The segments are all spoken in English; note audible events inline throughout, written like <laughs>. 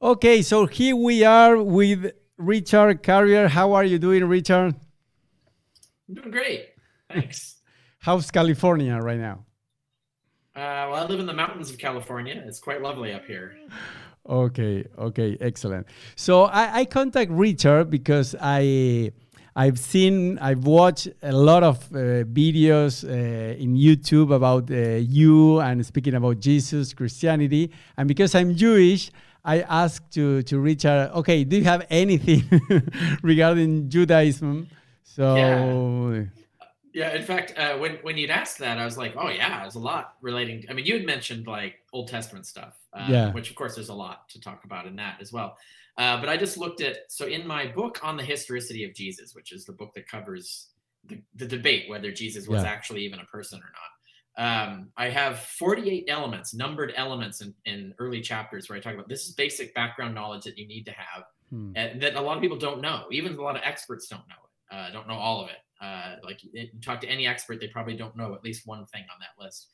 Okay, so here we are with Richard Carrier. How are you doing, Richard? I'm doing great. Thanks. <laughs> How's California right now? Uh, well, I live in the mountains of California. It's quite lovely up here. Okay, okay, excellent. So I, I contact Richard because I I've seen I've watched a lot of uh, videos uh, in YouTube about uh, you and speaking about Jesus, Christianity, and because I'm Jewish, I asked to to Richard, okay, do you have anything <laughs> regarding Judaism? So. Yeah. Yeah, in fact, uh, when when you'd asked that, I was like, "Oh yeah, there's a lot relating." I mean, you had mentioned like Old Testament stuff, uh, Yeah. which of course there's a lot to talk about in that as well. Uh, but I just looked at so in my book on the historicity of Jesus, which is the book that covers the, the debate whether Jesus was Yeah. actually even a person or not. Um, I have 48 elements, numbered elements in, in early chapters where I talk about this is basic background knowledge that you need to have Hmm. and that a lot of people don't know. Even a lot of experts don't know it. Uh, don't know all of it. Uh, like you talk to any expert, they probably don't know at least one thing on that list.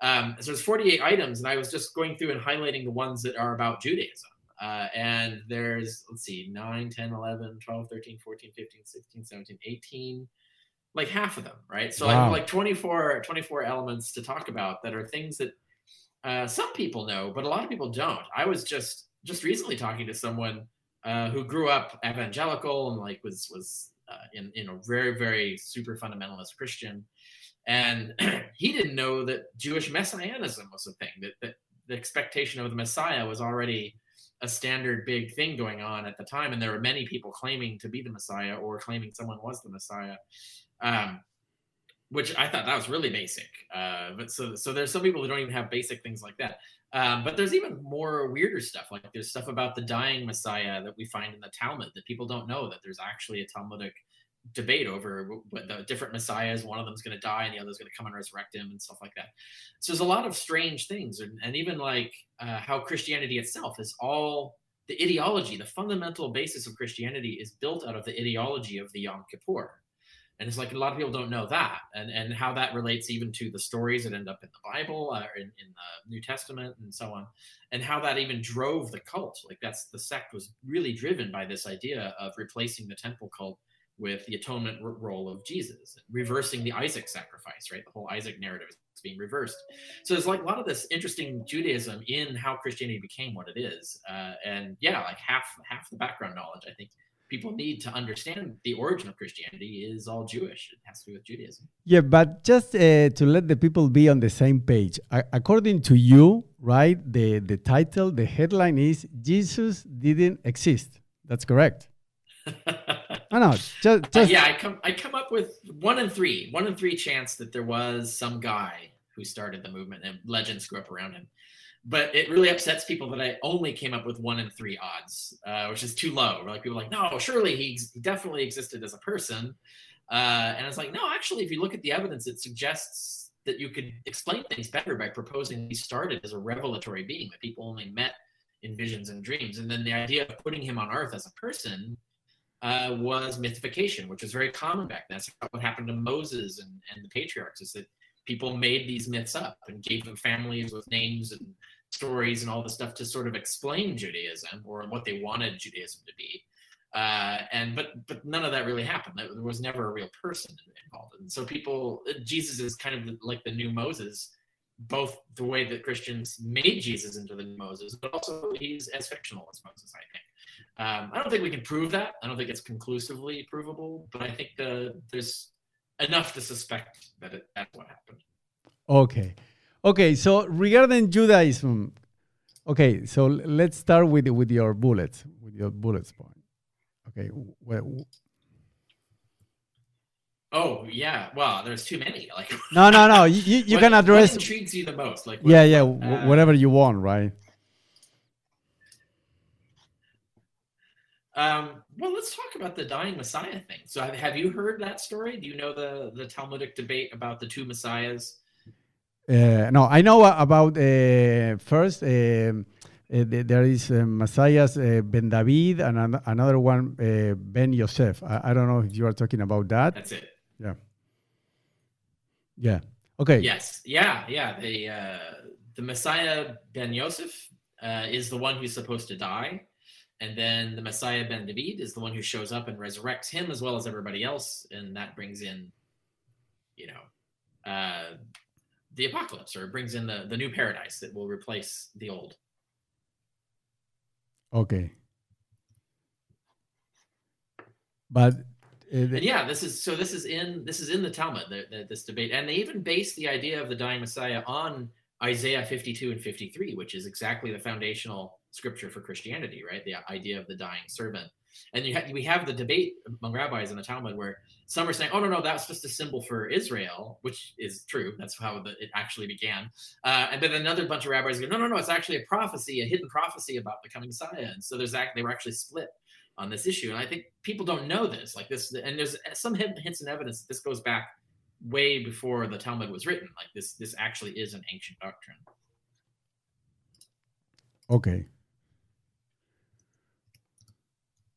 Um, so there's 48 items, and I was just going through and highlighting the ones that are about Judaism. Uh, and there's let's see 9 10 11 12 13 14 15 16 17 18 like half of them right so i have like 24 24 elements to talk about that are things that uh, some people know but a lot of people don't i was just just recently talking to someone uh, who grew up evangelical and like was was uh, in in a very very super fundamentalist Christian, and <clears throat> he didn't know that Jewish messianism was a thing. That that the expectation of the Messiah was already a standard big thing going on at the time, and there were many people claiming to be the Messiah or claiming someone was the Messiah. Um, which I thought that was really basic. Uh, but so so there's some people who don't even have basic things like that. Um, but there's even more weirder stuff. Like there's stuff about the dying Messiah that we find in the Talmud that people don't know that there's actually a Talmudic debate over what the different messiahs. One of them's going to die and the other's going to come and resurrect him and stuff like that. So there's a lot of strange things, and, and even like uh, how Christianity itself is all the ideology, the fundamental basis of Christianity is built out of the ideology of the Yom Kippur. And it's like a lot of people don't know that, and and how that relates even to the stories that end up in the Bible, uh, in, in the New Testament, and so on, and how that even drove the cult. Like that's the sect was really driven by this idea of replacing the temple cult with the atonement role of Jesus, reversing the Isaac sacrifice. Right, the whole Isaac narrative is being reversed. So there's like a lot of this interesting Judaism in how Christianity became what it is, uh, and yeah, like half half the background knowledge I think people need to understand the origin of Christianity is all Jewish. It has to do with Judaism. Yeah, but just uh, to let the people be on the same page, according to you, right? The the title, the headline is Jesus didn't exist. That's correct. <laughs> I know. just, Uh, yeah, I come I come up with one in three, one in three chance that there was some guy who started the movement and legends grew up around him. But it really upsets people that I only came up with one in three odds, uh, which is too low. Like people are like, no, surely he, definitely existed as a person. Uh, and it's like, no, actually, if you look at the evidence, it suggests that you could explain things better by proposing he started as a revelatory being that people only met in visions and dreams. And then the idea of putting him on earth as a person uh, was mythification, which was very common back then. That's what happened to Moses and, and the patriarchs is that people made these myths up and gave them families with names and stories and all the stuff to sort of explain Judaism or what they wanted Judaism to be. Uh, and but but none of that really happened. There was never a real person involved. And so people, Jesus is kind of like the new Moses, both the way that Christians made Jesus into the new Moses, but also he's as fictional as Moses. I think. Um, I don't think we can prove that. I don't think it's conclusively provable, but I think the, there's enough to suspect that it, that's what happened. okay, okay. So regarding Judaism, okay. So let's start with with your bullets, with your bullets point. Okay, well, Oh yeah, well, there's too many. Like no, no, no. You you, you <laughs> what- can address. what intrigues you the most. Like Yeah, what- yeah. wh- uh, whatever you want, right? Um, well, let's talk about the dying Messiah thing. So, have, have you heard that story? Do you know the the Talmudic debate about the two messiahs? Uh, no, I know about uh, first. um uh, there is uh, Messiah's uh, Ben David and an- another one uh, Ben Yosef. I, I don't know if you are talking about that. That's it. Yeah. Yeah. Okay. Yes. Yeah. Yeah. The uh, the Messiah Ben Yosef uh, is the one who's supposed to die. And then the Messiah ben David is the one who shows up and resurrects him as well as everybody else. And that brings in, you know, uh, the apocalypse or brings in the, the new paradise that will replace the old. Okay. But uh, yeah, this is so. This is in this is in the Talmud. The, the, this debate, and they even base the idea of the dying Messiah on Isaiah 52 and 53, which is exactly the foundational scripture for Christianity, right? The idea of the dying servant. And you ha- we have the debate among rabbis in the Talmud where some are saying, "Oh no, no, that's just a symbol for Israel," which is true. That's how the, it actually began. Uh, and then another bunch of rabbis go, "No, no, no, it's actually a prophecy, a hidden prophecy about the coming Messiah." And so there's act- they were actually split on this issue. And I think people don't know this, like this. And there's some hints and evidence that this goes back way before the Talmud was written. Like this, this actually is an ancient doctrine. Okay.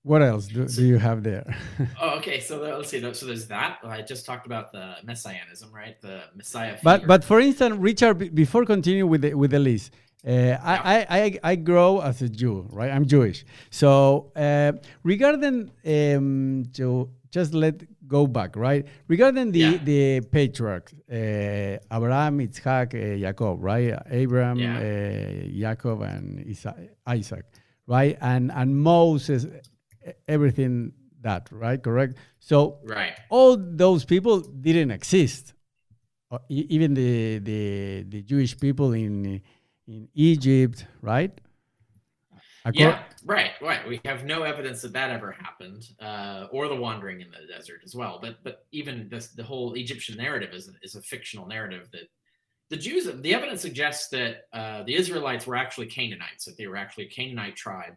What else do, do you have there? <laughs> oh, okay. So let's see. So there's that. I just talked about the messianism, right? The Messiah. Figure. But but for instance, Richard, before continuing with the, with the list, uh, yeah. I, I, I grow as a Jew, right? I'm Jewish. So uh, regarding um, to just let go back, right? Regarding the yeah. the patriarchs, uh, Abraham, Isaac, uh, Jacob, right? Abraham, yeah. uh, Jacob, and Isaac, right? And and Moses, everything that, right? Correct. So right. all those people didn't exist. Uh, even the the the Jewish people in in Egypt, right? yeah, right, right. We have no evidence that that ever happened, uh, or the wandering in the desert as well. But but even this, the whole Egyptian narrative is is a fictional narrative that the Jews. The evidence suggests that uh, the Israelites were actually Canaanites, that they were actually a Canaanite tribe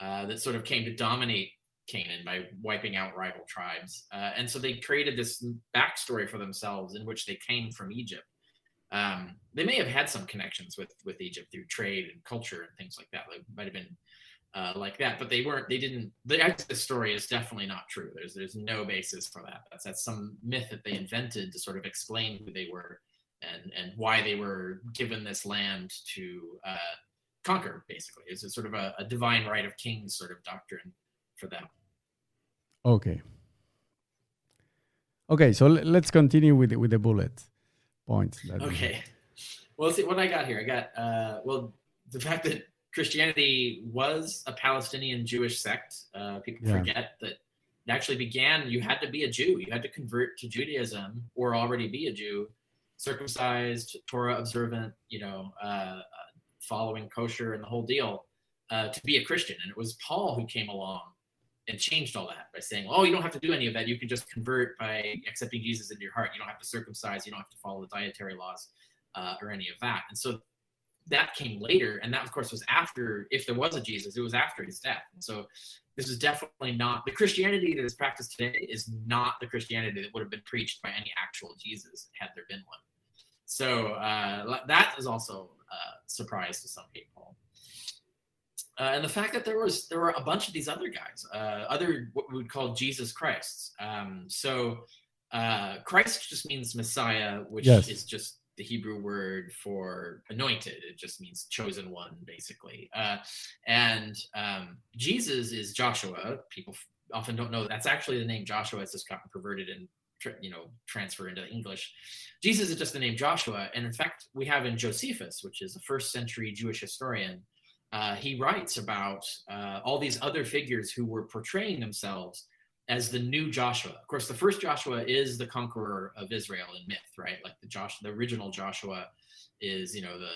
uh, that sort of came to dominate Canaan by wiping out rival tribes, uh, and so they created this backstory for themselves in which they came from Egypt. Um, they may have had some connections with with Egypt through trade and culture and things like that. Like might have been uh, like that, but they weren't. They didn't. The Exodus story is definitely not true. There's there's no basis for that. That's that's some myth that they invented to sort of explain who they were and and why they were given this land to uh, conquer. Basically, it's a sort of a, a divine right of kings sort of doctrine for them. Okay. Okay, so let's continue with the, with the bullets points. okay. Well, see what I got here. I got uh, well the fact that Christianity was a Palestinian Jewish sect. Uh, people yeah. forget that it actually began. You had to be a Jew. You had to convert to Judaism or already be a Jew, circumcised, Torah observant. You know, uh, following kosher and the whole deal uh, to be a Christian. And it was Paul who came along and changed all that by saying, "Oh, you don't have to do any of that. You can just convert by accepting Jesus into your heart. You don't have to circumcise. You don't have to follow the dietary laws uh, or any of that." And so that came later, and that of course was after. If there was a Jesus, it was after his death. And so this is definitely not the Christianity that is practiced today. Is not the Christianity that would have been preached by any actual Jesus had there been one. So uh, that is also a surprise to some people. Uh, and the fact that there was there were a bunch of these other guys, uh, other what we would call Jesus Christs. Um, so uh, Christ just means Messiah, which yes. is just the Hebrew word for anointed. It just means chosen one, basically. Uh, and um, Jesus is Joshua. People often don't know that's actually the name Joshua. It's just gotten perverted and you know transfer into English. Jesus is just the name Joshua, and in fact, we have in Josephus, which is a first century Jewish historian uh, he writes about uh, all these other figures who were portraying themselves as the new Joshua. Of course, the first Joshua is the conqueror of Israel in myth, right? Like the Josh, the original Joshua is, you know, the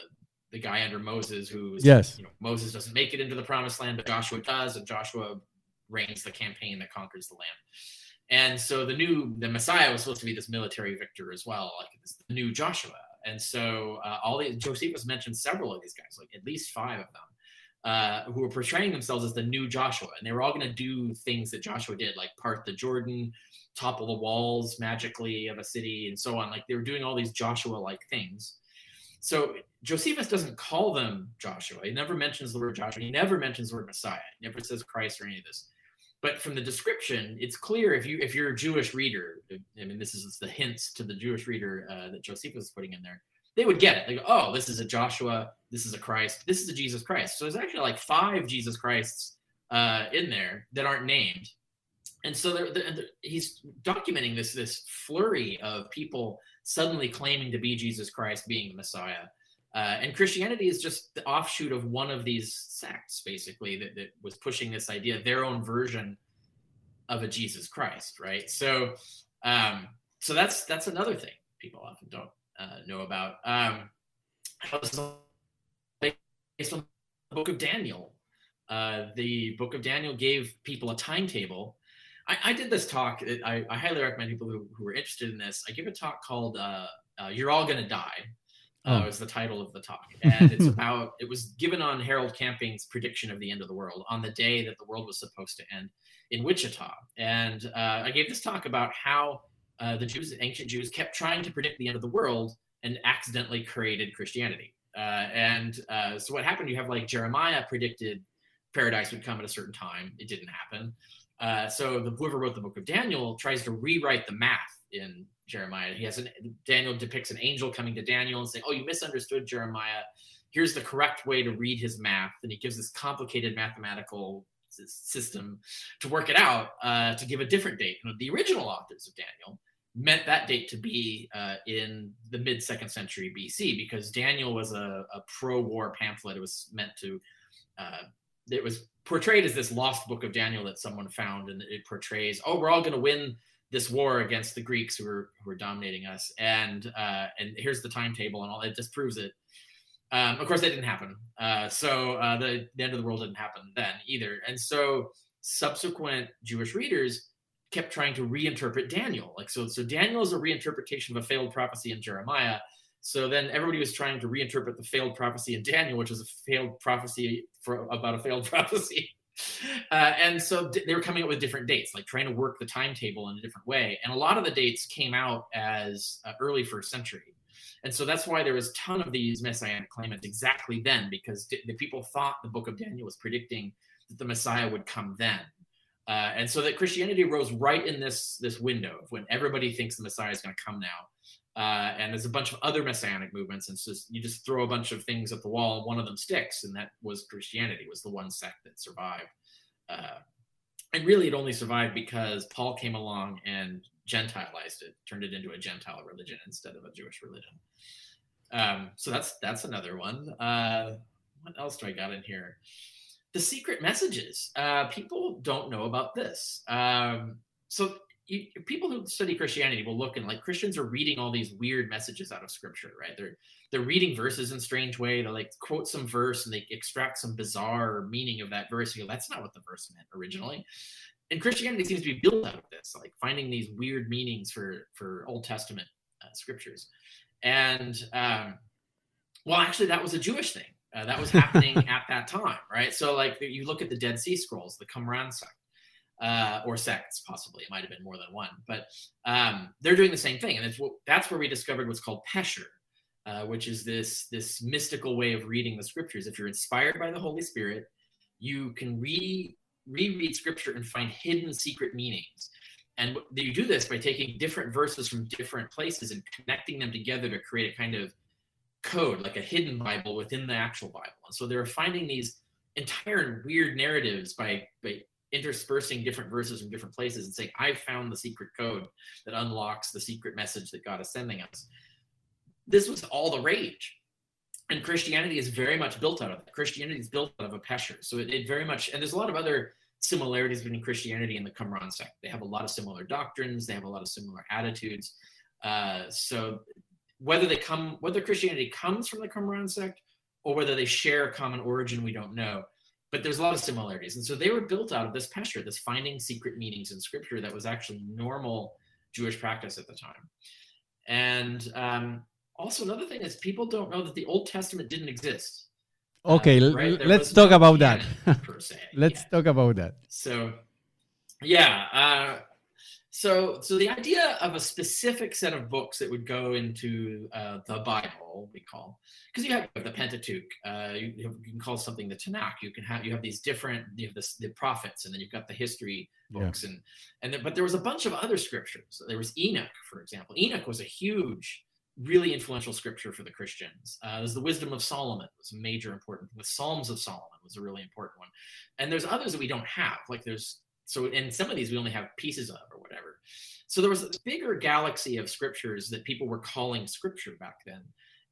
the guy under Moses who's, yes, you know, Moses doesn't make it into the promised land, but Joshua does, and Joshua reigns the campaign that conquers the land. And so the new the Messiah was supposed to be this military victor as well, like this new Joshua. And so uh, all the Josephus mentioned several of these guys, like at least five of them uh, who were portraying themselves as the new Joshua, and they were all going to do things that Joshua did, like part the Jordan, topple the walls magically of a city, and so on. Like they were doing all these Joshua-like things. So Josephus doesn't call them Joshua. He never mentions the word Joshua. He never mentions the word Messiah. He never says Christ or any of this. But from the description, it's clear if you if you're a Jewish reader. I mean, this is the hints to the Jewish reader uh, that Josephus is putting in there they would get it. They go, oh, this is a Joshua. this is a Christ, this is a Jesus Christ. So there's actually like five Jesus Christs uh, in there that aren't named. And so they're, they're, they're, he's documenting this this flurry of people suddenly claiming to be Jesus Christ, being the Messiah. Uh, and Christianity is just the offshoot of one of these sects, basically, that, that was pushing this idea, their own version of a Jesus Christ, right? So, um, so that's that's another thing people often don't uh, know about. Um, based on the Book of Daniel. Uh, the Book of Daniel gave people a timetable. I, I did this talk. I, I, highly recommend people who, who are interested in this. I give a talk called uh, uh, "You're All Gonna Die." Uh, oh. was the title of the talk, and it's <laughs> about. It was given on Harold Camping's prediction of the end of the world on the day that the world was supposed to end in Wichita. And uh, I gave this talk about how uh, the Jews, ancient Jews, kept trying to predict the end of the world and accidentally created Christianity. Uh, and uh, so what happened? You have like Jeremiah predicted paradise would come at a certain time. It didn't happen. Uh, so the whoever wrote the book of Daniel tries to rewrite the math in Jeremiah. He has an Daniel depicts an angel coming to Daniel and saying, "Oh, you misunderstood Jeremiah. Here's the correct way to read his math." And he gives this complicated mathematical system to work it out uh, to give a different date. The original authors of Daniel meant that date to be uh, in the mid second century BC because Daniel was a, a pro war pamphlet. It was meant to, uh, it was portrayed as this lost book of Daniel that someone found, and it portrays, oh, we're all going to win this war against the Greeks who were who are dominating us, and uh, and here's the timetable and all. It just proves it. Um, of course, that didn't happen. Uh, so uh, the, the end of the world didn't happen then either, and so subsequent Jewish readers kept trying to reinterpret Daniel. Like so, so Daniel is a reinterpretation of a failed prophecy in Jeremiah. So then everybody was trying to reinterpret the failed prophecy in Daniel, which was a failed prophecy for about a failed <laughs> prophecy. Uh, and so they were coming up with different dates, like trying to work the timetable in a different way. And a lot of the dates came out as uh, early first century. And so that's why there was a ton of these messianic claimants exactly then, because the people thought the book of Daniel was predicting that the Messiah would come then. Uh, and so that Christianity rose right in this this window of when everybody thinks the Messiah is going to come now. Uh, and there's a bunch of other messianic movements, and so you just throw a bunch of things at the wall, and one of them sticks, and that was Christianity. Was the one sect that survived. Uh, and really, it only survived because Paul came along and Gentilized it, turned it into a Gentile religion instead of a Jewish religion. Um, so that's that's another one. Uh, what else do I got in here? the secret messages. Uh, people don't know about this. Um, so you, people who study Christianity will look and like Christians are reading all these weird messages out of Scripture, right? They're they're reading verses in strange way. They like quote some verse and they extract some bizarre meaning of that verse. You go, that's not what the verse meant originally. And Christianity seems to be built out of this, like finding these weird meanings for for Old Testament uh, scriptures. And um, well, actually, that was a Jewish thing. Uh, that was happening <laughs> at that time, right? So, like, you look at the Dead Sea Scrolls, the Qumran sect, uh, or sects, possibly. It might have been more than one, but um, they're doing the same thing, and what, that's where we discovered what's called Pesher, uh, which is this this mystical way of reading the scriptures. If you're inspired by the Holy Spirit, you can re reread scripture and find hidden secret meanings. And you do this by taking different verses from different places and connecting them together to create a kind of code, like a hidden Bible within the actual Bible. And so they're finding these entire weird narratives by, by interspersing different verses from different places and saying, I found the secret code that unlocks the secret message that God is sending us. This was all the rage. And Christianity is very much built out of it. Christianity is built out of a pesher. So it, it very much, and there's a lot of other similarities between Christianity and the Qumran sect. They have a lot of similar doctrines, they have a lot of similar attitudes. Uh, so whether they come whether Christianity comes from the Qumran sect or whether they share a common origin, we don't know. But there's a lot of similarities. And so they were built out of this pesher, this finding secret meanings in scripture that was actually normal Jewish practice at the time. And um, also another thing is people don't know that the Old Testament didn't exist. Okay, uh, right? let's talk about that. per se. <laughs> let's yeah. talk about that. So, yeah, uh, so, so the idea of a specific set of books that would go into uh, the Bible, we call, because you have the Pentateuch, uh, you, you, can call something the Tanakh. You can have you have these different, you have the prophets, and then you've got the history books, yeah. and and but there was a bunch of other scriptures. There was Enoch, for example. Enoch was a huge really influential scripture for the Christians. Uh, there's the Wisdom of Solomon was a major important. The Psalms of Solomon was a really important one, and there's others that we don't have. Like there's so in some of these we only have pieces of or whatever. So there was a bigger galaxy of scriptures that people were calling scripture back then,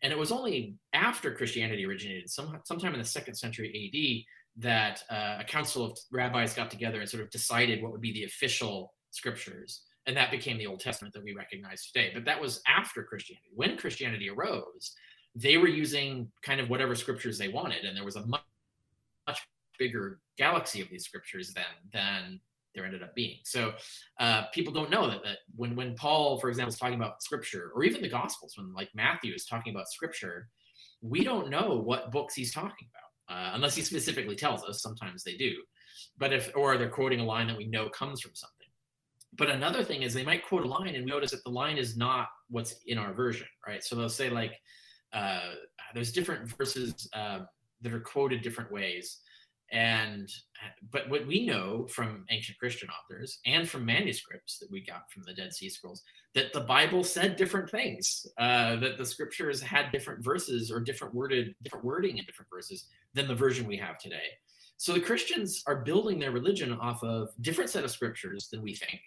and it was only after Christianity originated, some, sometime in the second century AD, that uh, a council of rabbis got together and sort of decided what would be the official scriptures and that became the Old Testament that we recognize today. But that was after Christianity. When Christianity arose, they were using kind of whatever scriptures they wanted, and there was a much, bigger galaxy of these scriptures then than there ended up being. So uh, people don't know that, that when when Paul, for example, is talking about scripture, or even the Gospels, when like Matthew is talking about scripture, we don't know what books he's talking about uh, unless he specifically tells us. Sometimes they do, but if or they're quoting a line that we know comes from something. But another thing is they might quote a line and notice that the line is not what's in our version, right? So they'll say like, uh, there's different verses uh, that are quoted different ways, and but what we know from ancient Christian authors and from manuscripts that we got from the Dead Sea Scrolls that the Bible said different things, uh, that the scriptures had different verses or different worded different wording in different verses than the version we have today. So the Christians are building their religion off of different set of scriptures than we think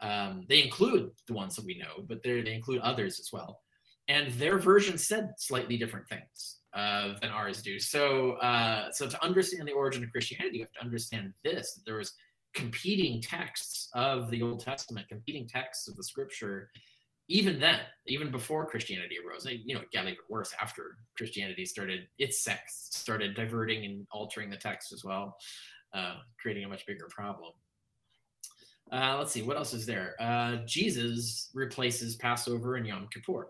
um, they include the ones that we know, but they they include others as well. And their version said slightly different things uh, than ours do. So, uh, so to understand the origin of Christianity, you have to understand this: that there was competing texts of the Old Testament, competing texts of the Scripture. Even then, even before Christianity arose, you know, it got even worse after Christianity started. Its sects started diverting and altering the text as well, uh, creating a much bigger problem. Uh, let's see, what else is there? Uh, Jesus replaces Passover and Yom Kippur.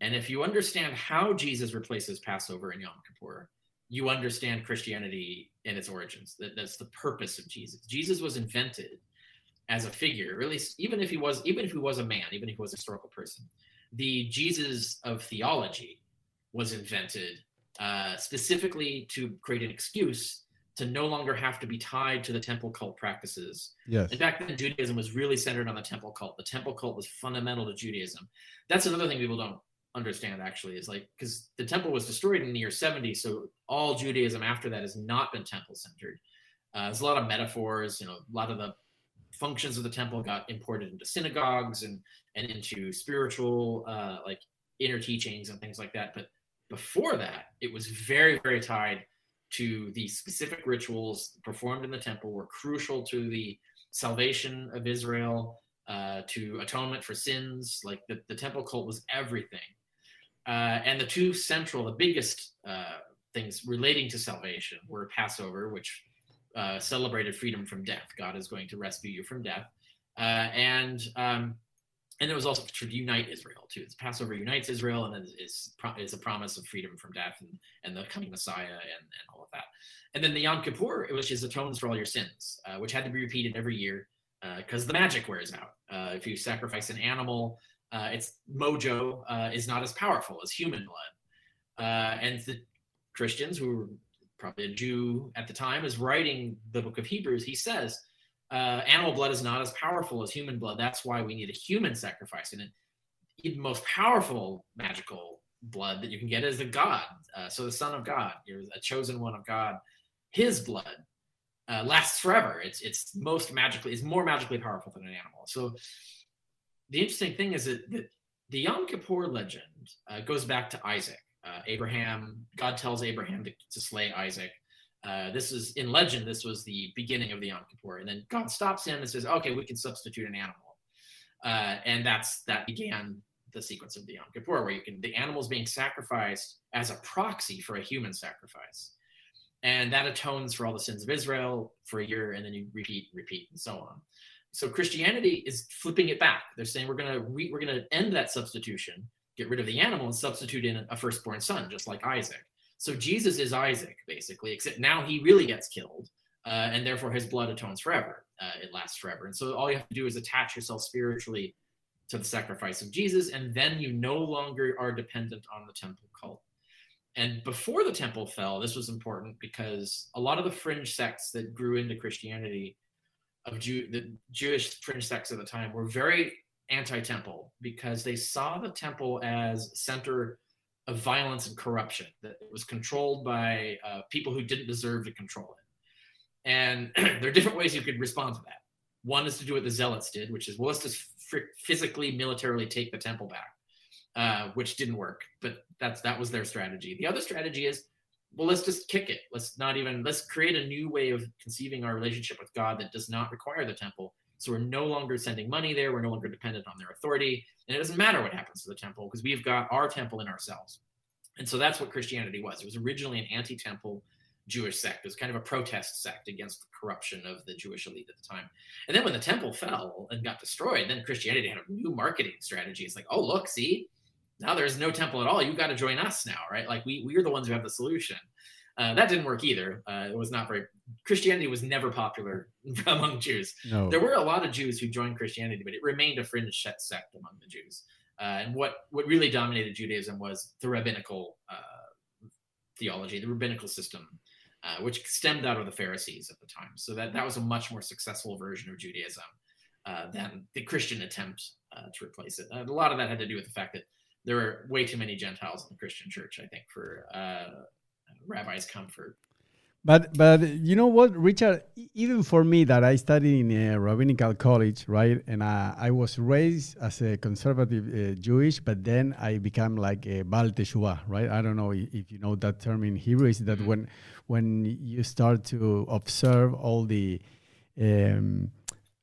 And if you understand how Jesus replaces Passover and Yom Kippur, you understand Christianity and its origins. That, that's the purpose of Jesus. Jesus was invented as a figure, really, even if he was, even if he was a man, even if he was a historical person. The Jesus of theology was invented uh, specifically to create an excuse to no longer have to be tied to the temple cult practices. Yes. In fact, then Judaism was really centered on the temple cult. The temple cult was fundamental to Judaism. That's another thing people don't understand actually is like because the temple was destroyed in the year 70 so all judaism after that has not been temple centered uh, there's a lot of metaphors you know a lot of the functions of the temple got imported into synagogues and and into spiritual uh, like inner teachings and things like that but before that it was very very tied to the specific rituals performed in the temple were crucial to the salvation of Israel, uh, to atonement for sins. Like the, the temple cult was everything. Uh, and the two central, the biggest uh, things relating to salvation were Passover, which uh, celebrated freedom from death. God is going to rescue you from death. Uh, and um, and it was also to unite Israel too. It's Passover unites Israel, and is is a promise of freedom from death and, and the coming Messiah and, and all of that. And then the Yom Kippur, which is atones for all your sins, uh, which had to be repeated every year because uh, the magic wears out. If you sacrifice an animal, uh, its mojo uh, is not as powerful as human blood. Uh, and the Christians, who were probably a Jew at the time, is writing the book of Hebrews. He says uh, animal blood is not as powerful as human blood. That's why we need a human sacrifice. And the most powerful magical blood that you can get is the God. Uh, so the Son of God, you're a chosen one of God. His blood uh, lasts forever. It's it's most magically, it's more magically powerful than an animal. So the interesting thing is that, that the Yom Kippur legend uh, goes back to Isaac. Uh, Abraham, God tells Abraham to, to slay Isaac. Uh, this is in legend. This was the beginning of the Yom Kippur, and then God stops him and says, "Okay, we can substitute an animal," uh, and that's that began the sequence of the Yom Kippur, where you can the animals being sacrificed as a proxy for a human sacrifice, and that atones for all the sins of Israel for a year, and then you repeat, repeat, and so on. So Christianity is flipping it back. They're saying we're gonna re- we're gonna end that substitution, get rid of the animal, and substitute in a firstborn son, just like Isaac. So Jesus is Isaac, basically, except now he really gets killed, uh, and therefore his blood atones forever. Uh, it lasts forever. And so all you have to do is attach yourself spiritually to the sacrifice of Jesus, and then you no longer are dependent on the temple cult. And before the temple fell, this was important because a lot of the fringe sects that grew into Christianity, of Jew, the Jewish fringe sects at the time, were very anti-temple because they saw the temple as center of violence and corruption that it was controlled by uh, people who didn't deserve to control it. And <clears throat> there are different ways you could respond to that. One is to do what the zealots did which is well let's just physically militarily take the temple back uh, which didn't work but that's that was their strategy. The other strategy is well let's just kick it let's not even let's create a new way of conceiving our relationship with god that does not require the temple so we're no longer sending money there. We're no longer dependent on their authority. And it doesn't matter what happens to the temple because we've got our temple in ourselves. And so that's what Christianity was. It was originally an anti temple Jewish sect. It was kind of a protest sect against the corruption of the Jewish elite at the time. And then when the temple fell and got destroyed, then Christianity had a new marketing strategy. It's like, oh, look, see, now there's no temple at all. You got to join us now, right? Like we we're the ones who have the solution. Uh, that didn't work either. Uh, it was not very. Christianity was never popular <laughs> among Jews. No. There were a lot of Jews who joined Christianity, but it remained a fringe sect among the Jews. Uh, and what what really dominated Judaism was the rabbinical uh, theology, the rabbinical system, uh, which stemmed out of the Pharisees at the time. So that that was a much more successful version of Judaism uh, than the Christian attempt to replace it. a lot of that had to do with the fact that there were way too many Gentiles in the Christian church. I think for rabbi's comfort. But but you know what, Richard? Even for me, that I studied in a rabbinical college, right, and I, I was raised as a conservative uh, Jewish, but then I became like a Baal Teshuvah, right? I don't know if you know that term in Hebrew. Is that mm-hmm. when when you start to observe all the um,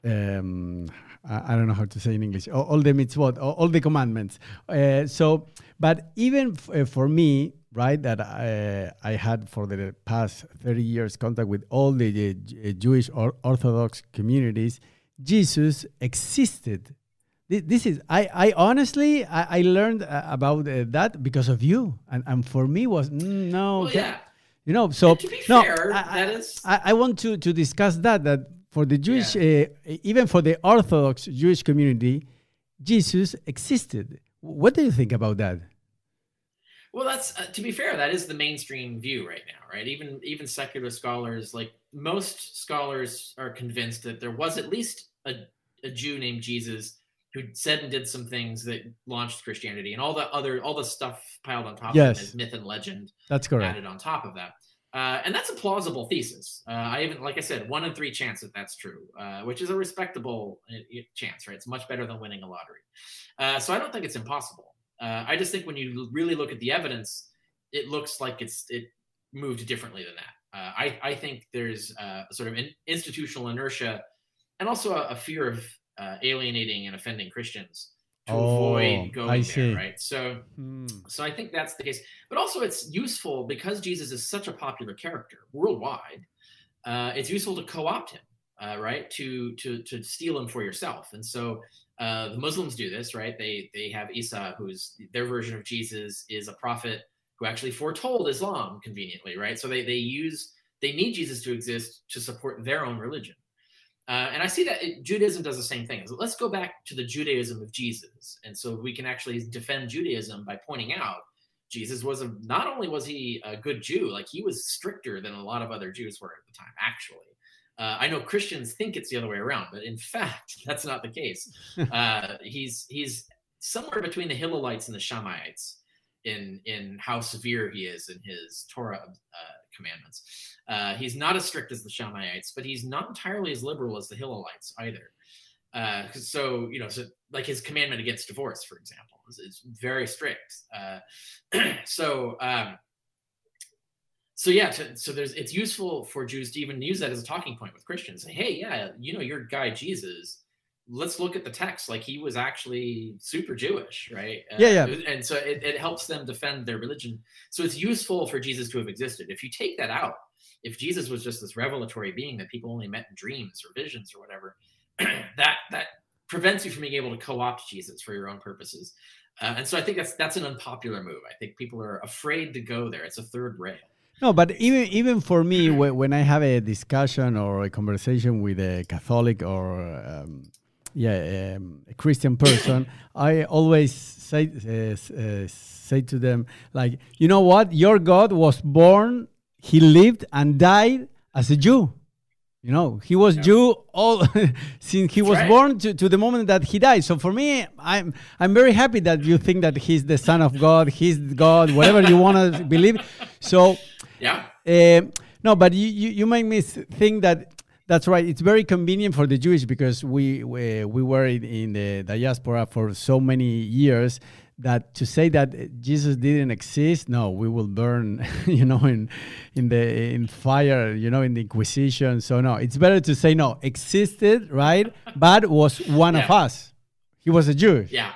um, I, I, don't know how to say in English, all, all the mitzvot, all, all the commandments. Uh, so, but even uh, for me, right that I, I had for the past 30 years contact with all the uh, Jewish or Orthodox communities, Jesus existed. This is I, I honestly I, I learned uh, about uh, that because of you and, and for me was mm, no well, yeah. you know so no fair, I, I, I, want to to discuss that that for the Jewish yeah. uh, even for the Orthodox Jewish community Jesus existed what do you think about that well, that's uh, to be fair, that is the mainstream view right now, right? Even even secular scholars, like most scholars, are convinced that there was at least a, a Jew named Jesus who said and did some things that launched Christianity, and all the other all the stuff piled on top yes. of it myth and legend. That's correct. Added on top of that. Uh, and that's a plausible thesis. Uh, I even, like I said, one in three chance that that's true, uh, which is a respectable uh, chance, right? It's much better than winning a lottery. Uh, so I don't think it's impossible. Uh, I just think when you really look at the evidence, it looks like it's it moved differently than that. I I think there's uh, sort of an institutional inertia, and also a, a fear of alienating and offending Christians to oh, avoid going I there, see. right? So, hmm. so I think that's the case. But also, it's useful because Jesus is such a popular character worldwide. Uh, it's useful to co-opt him, uh, right? To to to steal him for yourself. And so uh, the Muslims do this, right? They they have Isa, who's their version of Jesus, is a prophet who actually foretold Islam conveniently, right? So they they use they need Jesus to exist to support their own religion. Uh, and I see that it, Judaism does the same thing. So let's go back to the Judaism of Jesus, and so we can actually defend Judaism by pointing out Jesus was a not only was he a good Jew, like he was stricter than a lot of other Jews were at the time, actually. Uh, I know Christians think it's the other way around, but in <laughs> fact, that's not the case. <laughs> Uh, he's he's somewhere between the Hillelites and the Shammaites in in how severe he is in his Torah uh, commandments. Uh, he's not as strict as the Shammaites, but he's not entirely as liberal as the Hillelites either. Uh, so you know, so like his commandment against divorce, for example, is, is very strict. Uh, <clears throat> so um, so yeah, to, so there's it's useful for Jews to even use that as a talking point with Christians. Say, hey, yeah, you know, your guy Jesus. Let's look at the text. Like he was actually super Jewish, right? Yeah, uh, yeah. And so it, it helps them defend their religion. So it's useful for Jesus to have existed. If you take that out, if Jesus was just this revelatory being that people only met in dreams or visions or whatever, <clears throat> that that prevents you from being able to co-opt Jesus for your own purposes. Uh, and so I think that's that's an unpopular move. I think people are afraid to go there. It's a third rail. No, but even even for me, when I have a discussion or a conversation with a Catholic or um, yeah um, a Christian person, <laughs> I always say uh, uh, say to them like, you know what, your God was born, he lived and died as a Jew. You know, he was Yeah. Jew all <laughs> since he was right. born to, to the moment that he died. So for me, I'm I'm very happy that you think that he's the son of God, he's God, whatever you want to <laughs> believe. So Yeah. uh, no, but you, you, you make me think that that's right. It's very convenient for the Jewish because we we, we were in, in the diaspora for so many years that to say that Jesus didn't exist, no, we will burn, <laughs> you know, in in the in fire, you know, in the Inquisition. So no, it's better to say no, existed, right? but was one of us. He was a Jew. Yeah.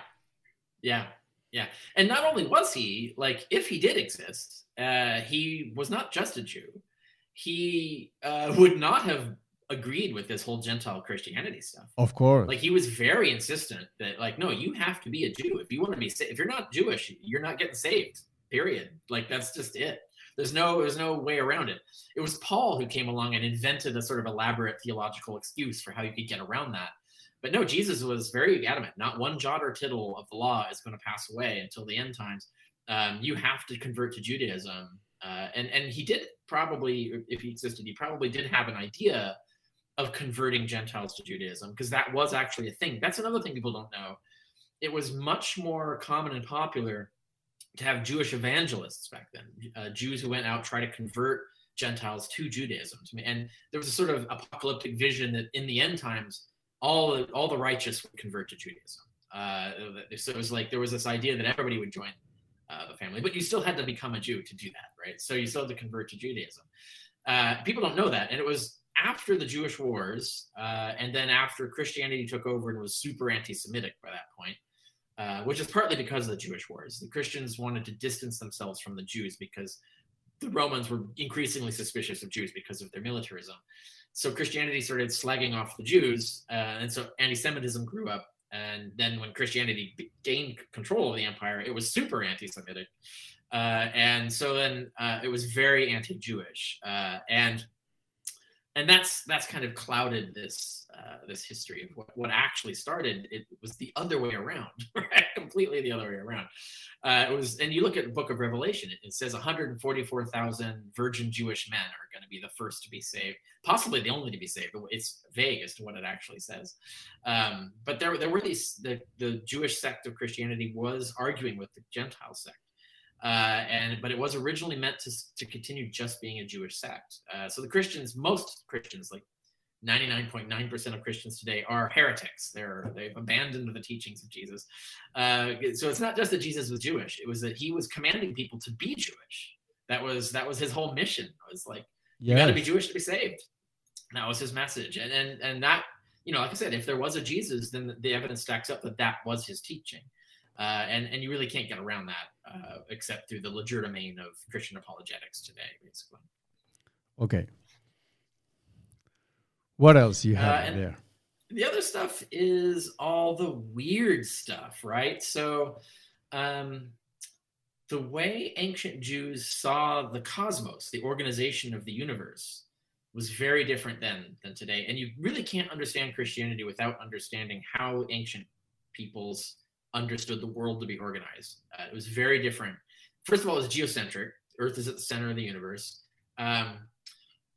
Yeah. Yeah. And not only was he, like, if he did exist, uh, he was not just a Jew. He uh, would not have agreed with this whole Gentile Christianity stuff. Of course. Like, he was very insistent that, like, no, you have to be a Jew. If you want to be, sa- if you're not Jewish, you're not getting saved, period. Like, that's just it. There's no, there's no way around it. It was Paul who came along and invented a sort of elaborate theological excuse for how you could get around that. But no, Jesus was very adamant. Not one jot or tittle of the law is going to pass away until the end times. Um, you have to convert to Judaism, uh, and and he did probably, if he existed, he probably did have an idea of converting Gentiles to Judaism because that was actually a thing. That's another thing people don't know. It was much more common and popular to have Jewish evangelists back then, uh, Jews who went out try to convert Gentiles to Judaism. And there was a sort of apocalyptic vision that in the end times, all the, all the righteous would convert to Judaism. Uh, so it was like there was this idea that everybody would join uh, the family, but you still had to become a Jew to do that, right? So you still had to convert to Judaism. Uh, people don't know that, and it was after the Jewish Wars, uh, and then after Christianity took over and was super anti-Semitic by that point, uh, which is partly because of the Jewish Wars. The Christians wanted to distance themselves from the Jews because the Romans were increasingly suspicious of Jews because of their militarism. So Christianity started slagging off the Jews, uh, and so anti-Semitism grew up. And then when Christianity gained control of the empire, it was super anti-Semitic, uh, and so then uh, it was very anti-Jewish, uh, and and that's that's kind of clouded this uh, this history of what, what actually started. It was the other way around, <laughs> right? Completely the other way around. Uh, it was, and you look at the Book of Revelation. It, it says 144,000 virgin Jewish men are going to be the first to be saved, possibly the only to be saved. It's vague as to what it actually says. Um, but there, there were these. The, the Jewish sect of Christianity was arguing with the Gentile sect. Uh, and but it was originally meant to, to continue just being a Jewish sect. Uh, so the Christians, most Christians, like 99.9% of Christians today are heretics. They're they've abandoned the teachings of Jesus. Uh, so it's not just that Jesus was Jewish; it was that he was commanding people to be Jewish. That was that was his whole mission. It was like you got to be Jewish to be saved. That was his message, and and and that you know, like I said, if there was a Jesus, then the, the evidence stacks up that that was his teaching. Uh, and and you really can't get around that uh, except through the legerdemain of Christian apologetics today, basically. Okay. What else you Uh, have and- there? the other stuff is all the weird stuff, right? So, um, the way ancient Jews saw the cosmos, the organization of the universe, was very different then than today. And you really can't understand Christianity without understanding how ancient peoples understood the world to be organized. Uh, it was very different. First of all, it was geocentric. Earth is at the center of the universe. Um,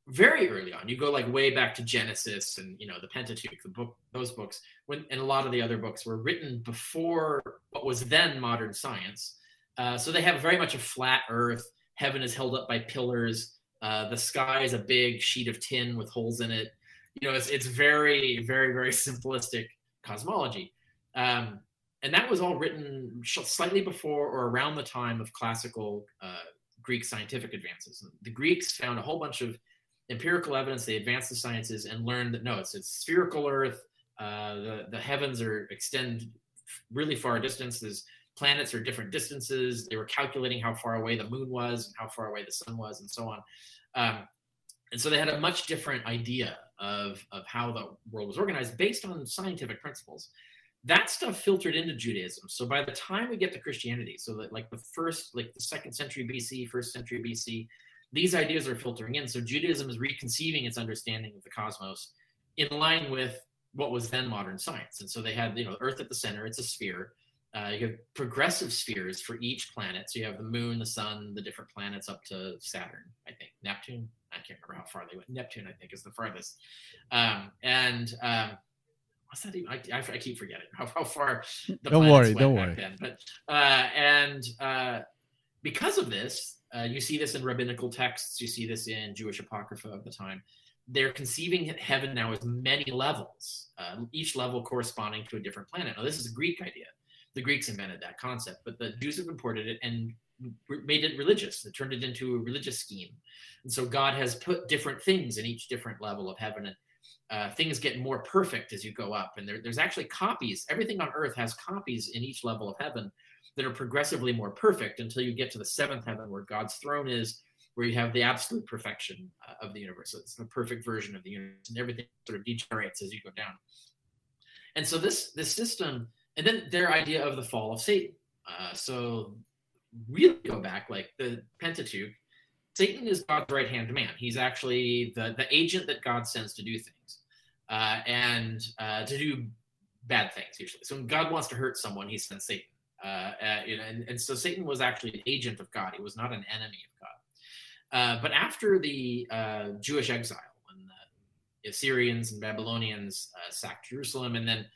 very early on, you go like way back to Genesis and you know the Pentateuch, the book, those books, when and a lot of the other books were written before what was then modern science. Uh, so they have very much a flat Earth. Heaven is held up by pillars. Uh, the sky is a big sheet of tin with holes in it. You know, it's it's very very very <laughs> simplistic cosmology. Um, and that was all written slightly before or around the time of classical uh, Greek scientific advances. The Greeks found a whole bunch of empirical evidence. They advanced the sciences and learned that no, it's a spherical Earth. Uh, the the heavens are extend really far distances. Planets are different distances. They were calculating how far away the moon was and how far away the sun was, and so on. Um, and so they had a much different idea of of how the world was organized based on scientific principles that stuff filtered into Judaism. So by the time we get to Christianity, so that like the first, like the second century BC, first century BC, these ideas are filtering in. So Judaism is reconceiving its understanding of the cosmos in line with what was then modern science. And so they had, you know, Earth at the center, it's a sphere. Uh, you have progressive spheres for each planet. So you have the moon, the sun, the different planets up to Saturn, I think, Neptune. I can't remember how far they went. Neptune, I think, is the farthest. Um, and um, what's that even? I, I, I, keep forgetting <laughs> how, how far the don't worry, don't worry. Then. But uh, and uh, because of this, uh, you see this in rabbinical texts. You see this in Jewish apocrypha of the time. They're conceiving heaven now as many levels, uh, each level corresponding to a different planet. Now, this is a Greek idea. The Greeks invented that concept, but the Jews have imported it and made it religious. They turned it into a religious scheme. And so God has put different things in each different level of heaven. And uh, things get more perfect as you go up. And there, there's actually copies. Everything on earth has copies in each level of heaven that are progressively more perfect until you get to the seventh heaven where God's throne is, where you have the absolute perfection uh, of the universe. So it's the perfect version of the universe, and everything sort of degenerates as you go down. And so this this system, and then their idea of the fall of Satan. Uh, so really go back, like the Pentateuch, Satan is God's right hand man. He's actually the the agent that God sends to do things, uh, and uh, to do bad things usually. So when God wants to hurt someone, He sends Satan. Uh, uh and, and so Satan was actually an agent of God. He was not an enemy of God. Uh, but after the uh, Jewish exile, when the Assyrians and Babylonians sacked Jerusalem, and then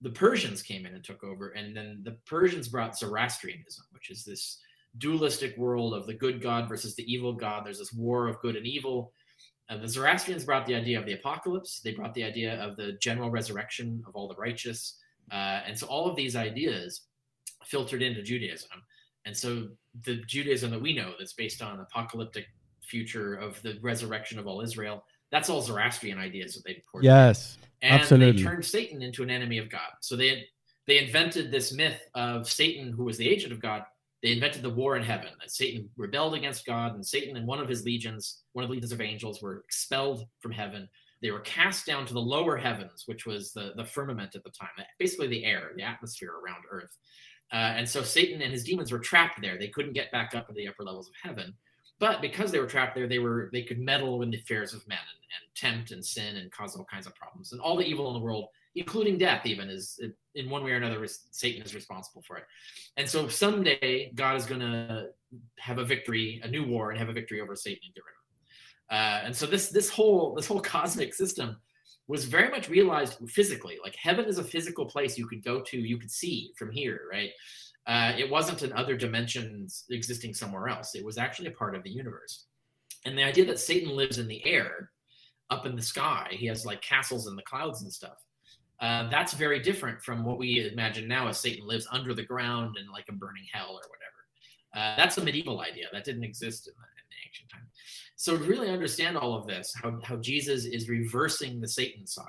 the Persians came in and took over, and then the Persians brought Zoroastrianism, which is this dualistic world of the good God versus the evil God. There's this war of good and evil. And the Zoroastrians brought the idea of the apocalypse. They brought the idea of the general resurrection of all the righteous. Uh, and so all of these ideas filtered into Judaism. And so the Judaism that we know that's based on apocalyptic future of the resurrection of all Israel, that's all Zoroastrian ideas that they imported. Yes, and absolutely. they turned Satan into an enemy of God. So they they invented this myth of Satan, who was the agent of God, they invented the war in heaven that Satan rebelled against God, and Satan and one of his legions, one of the legions of angels, were expelled from heaven. They were cast down to the lower heavens, which was the, the firmament at the time, basically the air, the atmosphere around Earth. Uh, and so Satan and his demons were trapped there. They couldn't get back up to the upper levels of heaven. But because they were trapped there, they were they could meddle in the affairs of men and, and tempt and sin and cause all kinds of problems. And all the evil in the world including death even is in one way or another satan is responsible for it. And so someday god is going to have a victory a new war and have a victory over satan and get rid of him. Uh, and so this this whole this whole cosmic system was very much realized physically. Like heaven is a physical place you could go to you could see from here right? Uh, it wasn't in other dimensions existing somewhere else. It was actually a part of the universe. And the idea that satan lives in the air up in the sky he has like castles in the clouds and stuff uh, that's very different from what we imagine now as Satan lives under the ground in like a burning hell or whatever. Uh, that's a medieval idea that didn't exist in the, in the, ancient time. So to really understand all of this, how, how Jesus is reversing the Satan saga.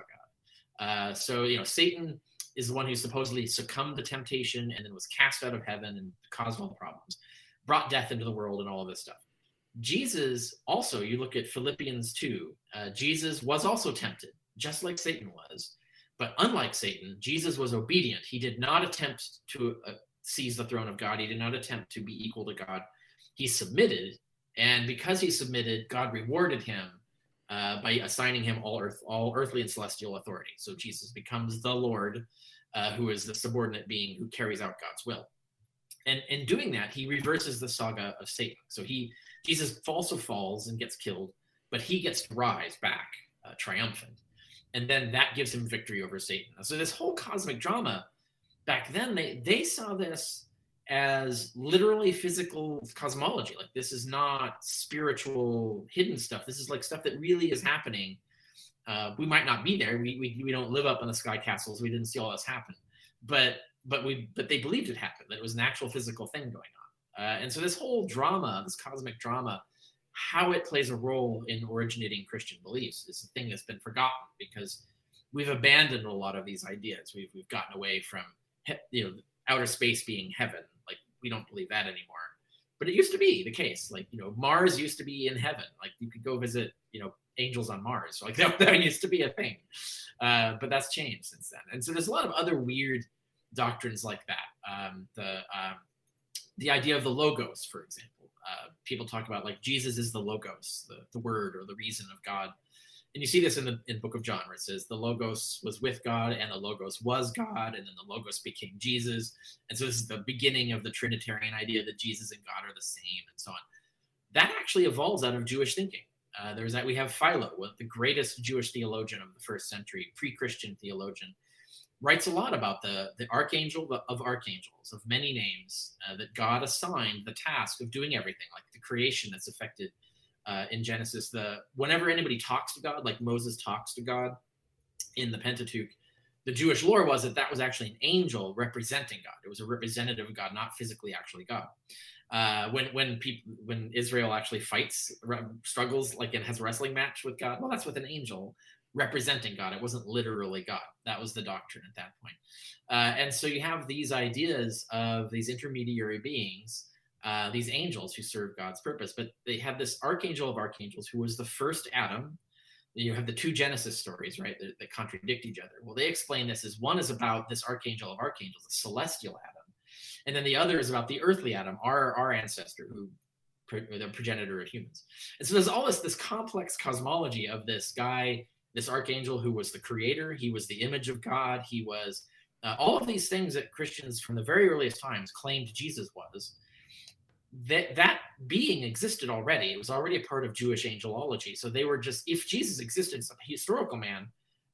Uh, so you know, Satan is the one who supposedly succumbed to temptation and then was cast out of heaven and caused all the problems, brought death into the world and all of this stuff. Jesus also, you look at Philippians 2, uh, Jesus was also tempted, just like Satan was. But unlike Satan, Jesus was obedient. He did not attempt to uh, seize the throne of God, he did not attempt to be equal to God. He submitted. And because he submitted, God rewarded him uh, by assigning him all earth, all earthly and celestial authority. So Jesus becomes the Lord, uh, who is the subordinate being who carries out God's will. And in doing that, he reverses the saga of Satan. So he Jesus also falls and gets killed, but he gets to rise back uh, triumphant and then that gives him victory over Satan. So this whole cosmic drama back then they they saw this as literally physical cosmology. Like this is not spiritual hidden stuff. This is like stuff that really is happening. Uh, we might not be there. We, we we don't live up in the sky castles. We didn't see all this happen, but but we but they believed it happened. That it was an actual physical thing going on. Uh, and so this whole drama, this cosmic drama, how it plays a role in originating Christian beliefs is a thing that's been forgotten because we've abandoned a lot of these ideas. We've we've gotten away from you know outer space being heaven. Like we don't believe that anymore. But it used to be the case. Like you know Mars used to be in heaven. Like you could go visit you know angels on Mars. Like <laughs> that, that used to be a thing. Uh, but that's changed since then. And so there's a lot of other weird doctrines like that. Um, the um, the idea of the logos, for example uh, people talk about like Jesus is the logos, the, the word or the reason of God. And you see this in the in Book of John, where it says the logos was with God and the logos was God, and then the logos became Jesus. And so this is the beginning of the Trinitarian idea that Jesus and God are the same, and so on. That actually evolves out of Jewish thinking. Uh, there's that we have Philo, the greatest Jewish theologian of the first century, pre-Christian theologian, writes a lot about the the archangel of archangels, of many names uh, that God assigned the task of doing everything, like the creation that's affected uh, in Genesis. The whenever anybody talks to God, like Moses talks to God in the Pentateuch, the Jewish lore was that that was actually an angel representing God. It was a representative of God, not physically actually God. Uh, when when people when Israel actually fights struggles like and has a wrestling match with God, well, that's with an angel representing God. It wasn't literally God. That was the doctrine at that point. Uh, and so you have these ideas of these intermediary beings, uh, these angels who serve God's purpose, but they have this archangel of archangels who was the first Adam you have the two Genesis stories, right, that, that, contradict each other. Well, they explain this as one is about this archangel of archangels, the celestial Adam, and then the other is about the earthly Adam, our our ancestor, who the progenitor of humans. And so there's all this this complex cosmology of this guy, this archangel who was the creator. He was the image of God. He was uh, all of these things that Christians from the very earliest times claimed Jesus was that that being existed already. It was already a part of Jewish angelology. So they were just if Jesus existed as a historical man,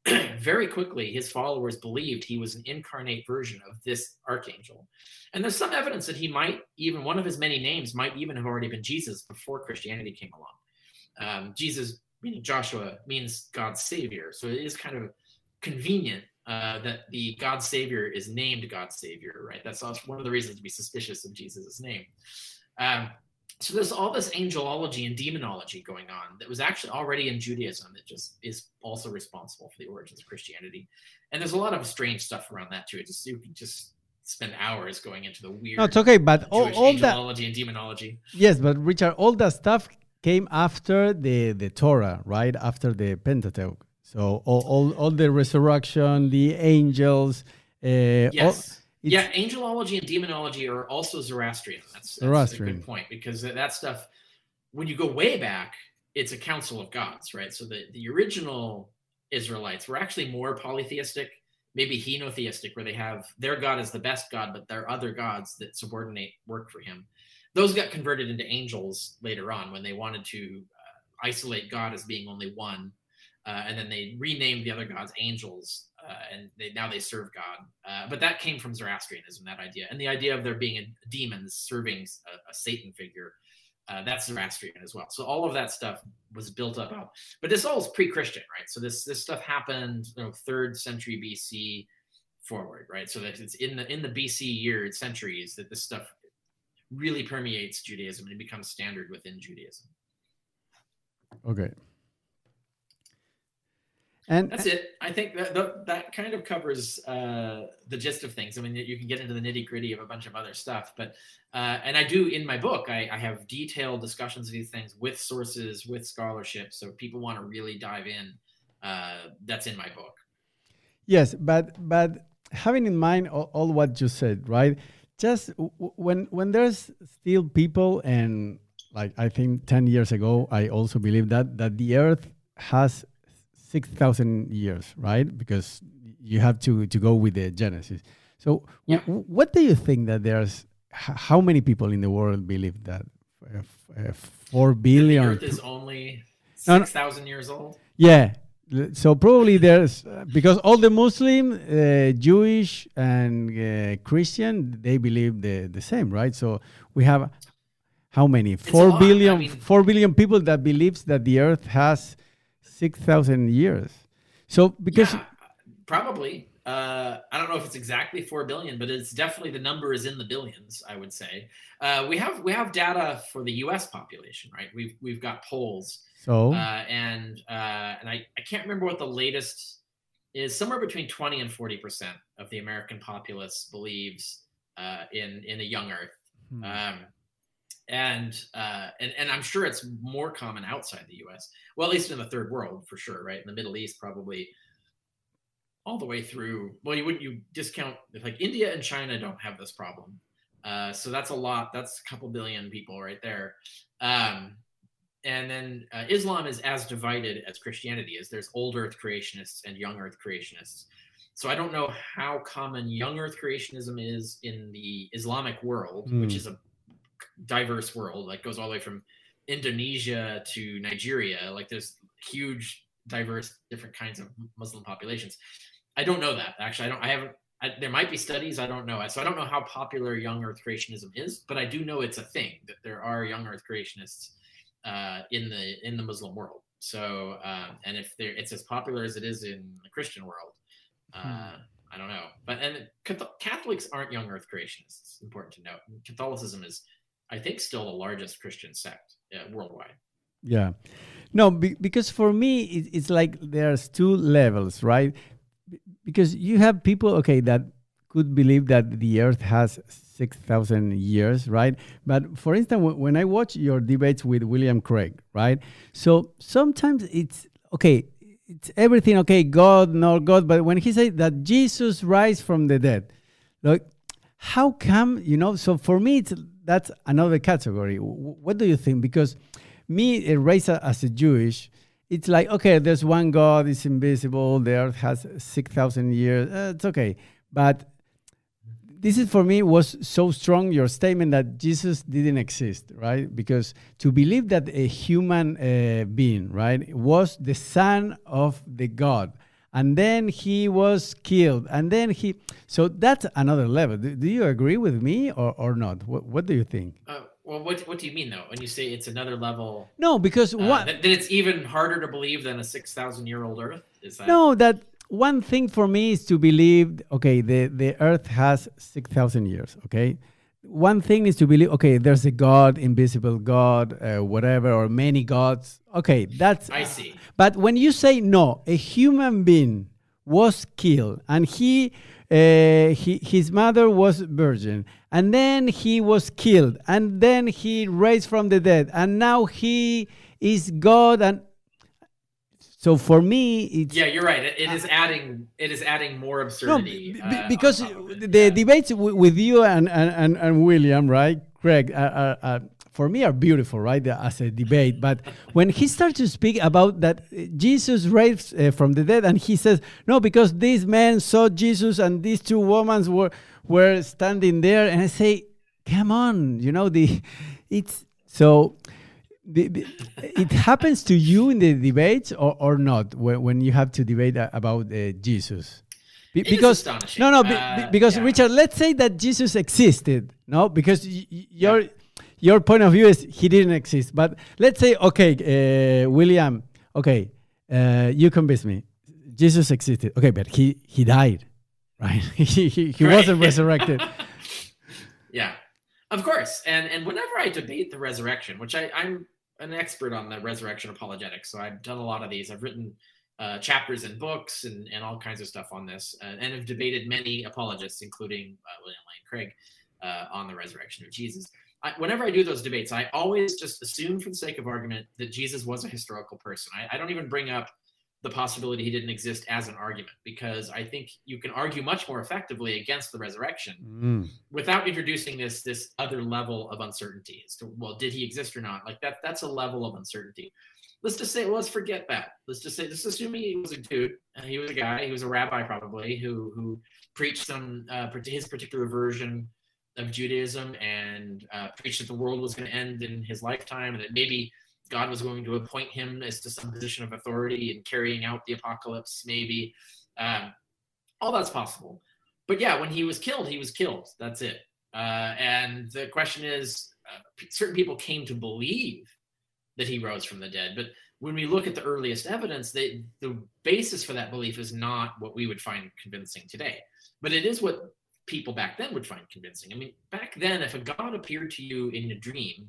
<clears throat> very quickly his followers believed he was an incarnate version of this archangel. And there's some evidence that he might even one of his many names might even have already been Jesus before Christianity came along. Um, Jesus, meaning Joshua, means God's savior. So it is kind of convenient uh, that the God Savior is named God Savior, right? That's one of the reasons to be suspicious of Jesus' name. Um, so there's all this angelology and demonology going on that was actually already in Judaism that just is also responsible for the origins of Christianity. And there's a lot of strange stuff around that too. It's just you can just spend hours going into the weird. No, it's okay, but all, all that angelology and demonology. Yes, but Richard, all that stuff came after the the Torah, right? After the Pentateuch. So all all, all the resurrection, the angels. Uh, yes. All, yeah, angelology and demonology are also Zoroastrian. That's, that's Zoroastrian. a good point because that stuff, when you go way back, it's a council of gods, right? So the, the original Israelites were actually more polytheistic, maybe henotheistic, where they have their god is the best god, but there are other gods that subordinate work for him. Those got converted into angels later on when they wanted to uh, isolate God as being only one uh, and then they renamed the other gods angels, uh, and they now they serve God. Uh, but that came from Zoroastrianism, that idea, and the idea of there being a demons serving a, a Satan figure. Uh, that's Zoroastrian as well. So all of that stuff was built up. But this all is pre-Christian, right? So this this stuff happened, you know, third century BC forward, right? So that it's in the in the BC year centuries that this stuff really permeates Judaism and it becomes standard within Judaism. Okay. And that's it. I think that that, that kind of covers uh, the gist of things. I mean, you can get into the nitty gritty of a bunch of other stuff, but uh, and I do in my book, I, I, have detailed discussions of these things with sources, with scholarship. So if people want to really dive in. Uh, that's in my book. Yes, but but having in mind all, all what you said, right? Just w- when when there's still people and like I think ten years ago, I also believed that that the Earth has 6,000 years, right? Because you have to, to go with the Genesis. So, yeah. w- what do you think that there's, how many people in the world believe that uh, uh, 4 billion? The Earth is only 6,000 no, years old? Yeah. So, probably there's, because all the Muslim, uh, Jewish, and uh, Christian, they believe the, the same, right? So, we have how many? Four billion, I mean, 4 billion people that believes that the Earth has 6,000 years. So because yeah, probably uh, I don't know if it's exactly 4 billion, but it's definitely the number is in the billions, I would say. Uh, we have we have data for the US population, right? We've we've got polls. So uh, and uh, and I, I can't remember what the latest is somewhere between 20 and 40 percent of the American populace believes uh, in in a young earth. Hmm. Um, and uh, and and I'm sure it's more common outside the U.S. Well, at least in the third world for sure, right? In the Middle East, probably all the way through. Well, you wouldn't you discount like India and China don't have this problem, uh, so that's a lot. That's a couple billion people right there. Um, and then uh, Islam is as divided as Christianity is. There's old Earth creationists and young Earth creationists. So I don't know how common young Earth creationism is in the Islamic world, mm. which is a diverse world, like goes all the way from Indonesia to Nigeria. Like there's huge, diverse, different kinds of Muslim populations. I don't know that actually. I don't. I haven't. I, there might be studies. I don't know. So I don't know how popular young Earth creationism is, but I do know it's a thing that there are young Earth creationists uh, in the in the Muslim world. So um, and if there, it's as popular as it is in the Christian world, uh, hmm. I don't know. But and Catholics aren't young Earth creationists. It's important to note. Catholicism is, I think, still the largest Christian sect uh, worldwide. Yeah, no, be, because for me it, it's like there's two levels, right? because you have people okay that could believe that the earth has 6000 years right? But for instance when i watch your debates with william craig right? So sometimes it's okay it's everything okay god not god but when he says that jesus rise from the dead like how come you know so for me it's that's another category. What do you think? Because me a raised as a jewish it's like okay there's one god it's invisible the earth has 6000 years uh, it's okay. But this is for me was so strong your statement that jesus didn't exist right because to believe that a human uh, being right was the son of the god and then he was killed and then he so that's another level do, do you agree with me or, or not what, what do you think uh, well, what what do you mean though when you say it's another level? No, because uh, what that, that, it's even harder to believe than a six thousand year old Earth. Is that no? That one thing for me is to believe. Okay, the the Earth has six thousand years. Okay, one thing is to believe. Okay, there's a God, invisible God, uh, whatever, or many gods. Okay, that's I see. But when you say no, a human being was killed and he uh, he, his mother was virgin and then he was killed and then he raised from the dead and now he is god and so for me it's yeah you're right it, it is adding it is adding more absurdity no, uh, because the yeah. debates with you and, and, and, william right craig are, are, for me are beautiful, right, as a debate. But <laughs> when he starts to speak about that Jesus raised uh, from the dead, and he says, no, because these men saw Jesus and these two women were were standing there, and I say, come on, you know, the it's so. It happens to you in the debates or, or not when, when you have to debate about uh, Jesus Be, because no no uh, because yeah. richard let's say that jesus existed no because you're yeah your point of view is he didn't exist. But let's say, okay, uh, William, okay, uh, you convince me. Jesus existed. Okay, but he he died, right? <laughs> he he, he right. wasn't resurrected. <laughs> yeah, of course. And and whenever I debate the resurrection, which I, I'm an expert on the resurrection apologetics, so I've done a lot of these. I've written uh, chapters and books and, and all kinds of stuff on this, uh, and have debated many apologists, including uh, William Lane Craig, uh, on the resurrection of Jesus. I, whenever I do those debates, I always just assume, for the sake of argument, that Jesus was a historical person. I, I don't even bring up the possibility he didn't exist as an argument because I think you can argue much more effectively against the resurrection mm. without introducing this this other level of uncertainty as to well, did he exist or not? Like that that's a level of uncertainty. Let's just say, well, let's forget that. Let's just say, just assuming he was a dude, and he was a guy, he was a rabbi probably who who preached some uh, his particular version of Judaism and uh, preached that the world was going to end in his lifetime and that maybe God was going to appoint him as to some position of authority in carrying out the apocalypse, maybe. Um, all that's possible. But yeah, when he was killed, he was killed. That's it. Uh, and the question is uh, certain people came to believe that he rose from the dead. But when we look at the earliest evidence, they, the basis for that belief is not what we would find convincing today. But it is what people back then would find convincing. I mean, back then, if a god appeared to you in a dream,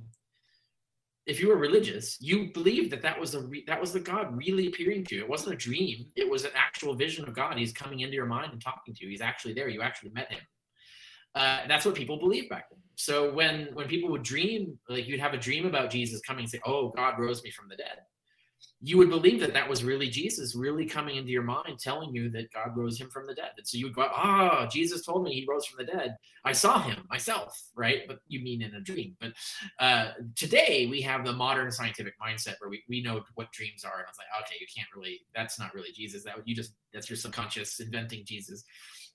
if you were religious, you believed that that was the re- that was the God really appearing to you. It wasn't a dream; it was an actual vision of God. He's coming into your mind and talking to you. He's actually there. You actually met him. Uh, that's what people believed back then. So when when people would dream, like you'd have a dream about Jesus coming and say, "Oh, God rose me from the dead," you would believe that that was really Jesus really coming into your mind, telling you that God rose him from the dead. And so you would go, ah, oh, Jesus told me he rose from the dead. I saw him myself, right? But you mean in a dream. But uh, today we have the modern scientific mindset where we, we know what dreams are. And I was like, okay, you can't really, that's not really Jesus. That you just, that's your subconscious inventing Jesus.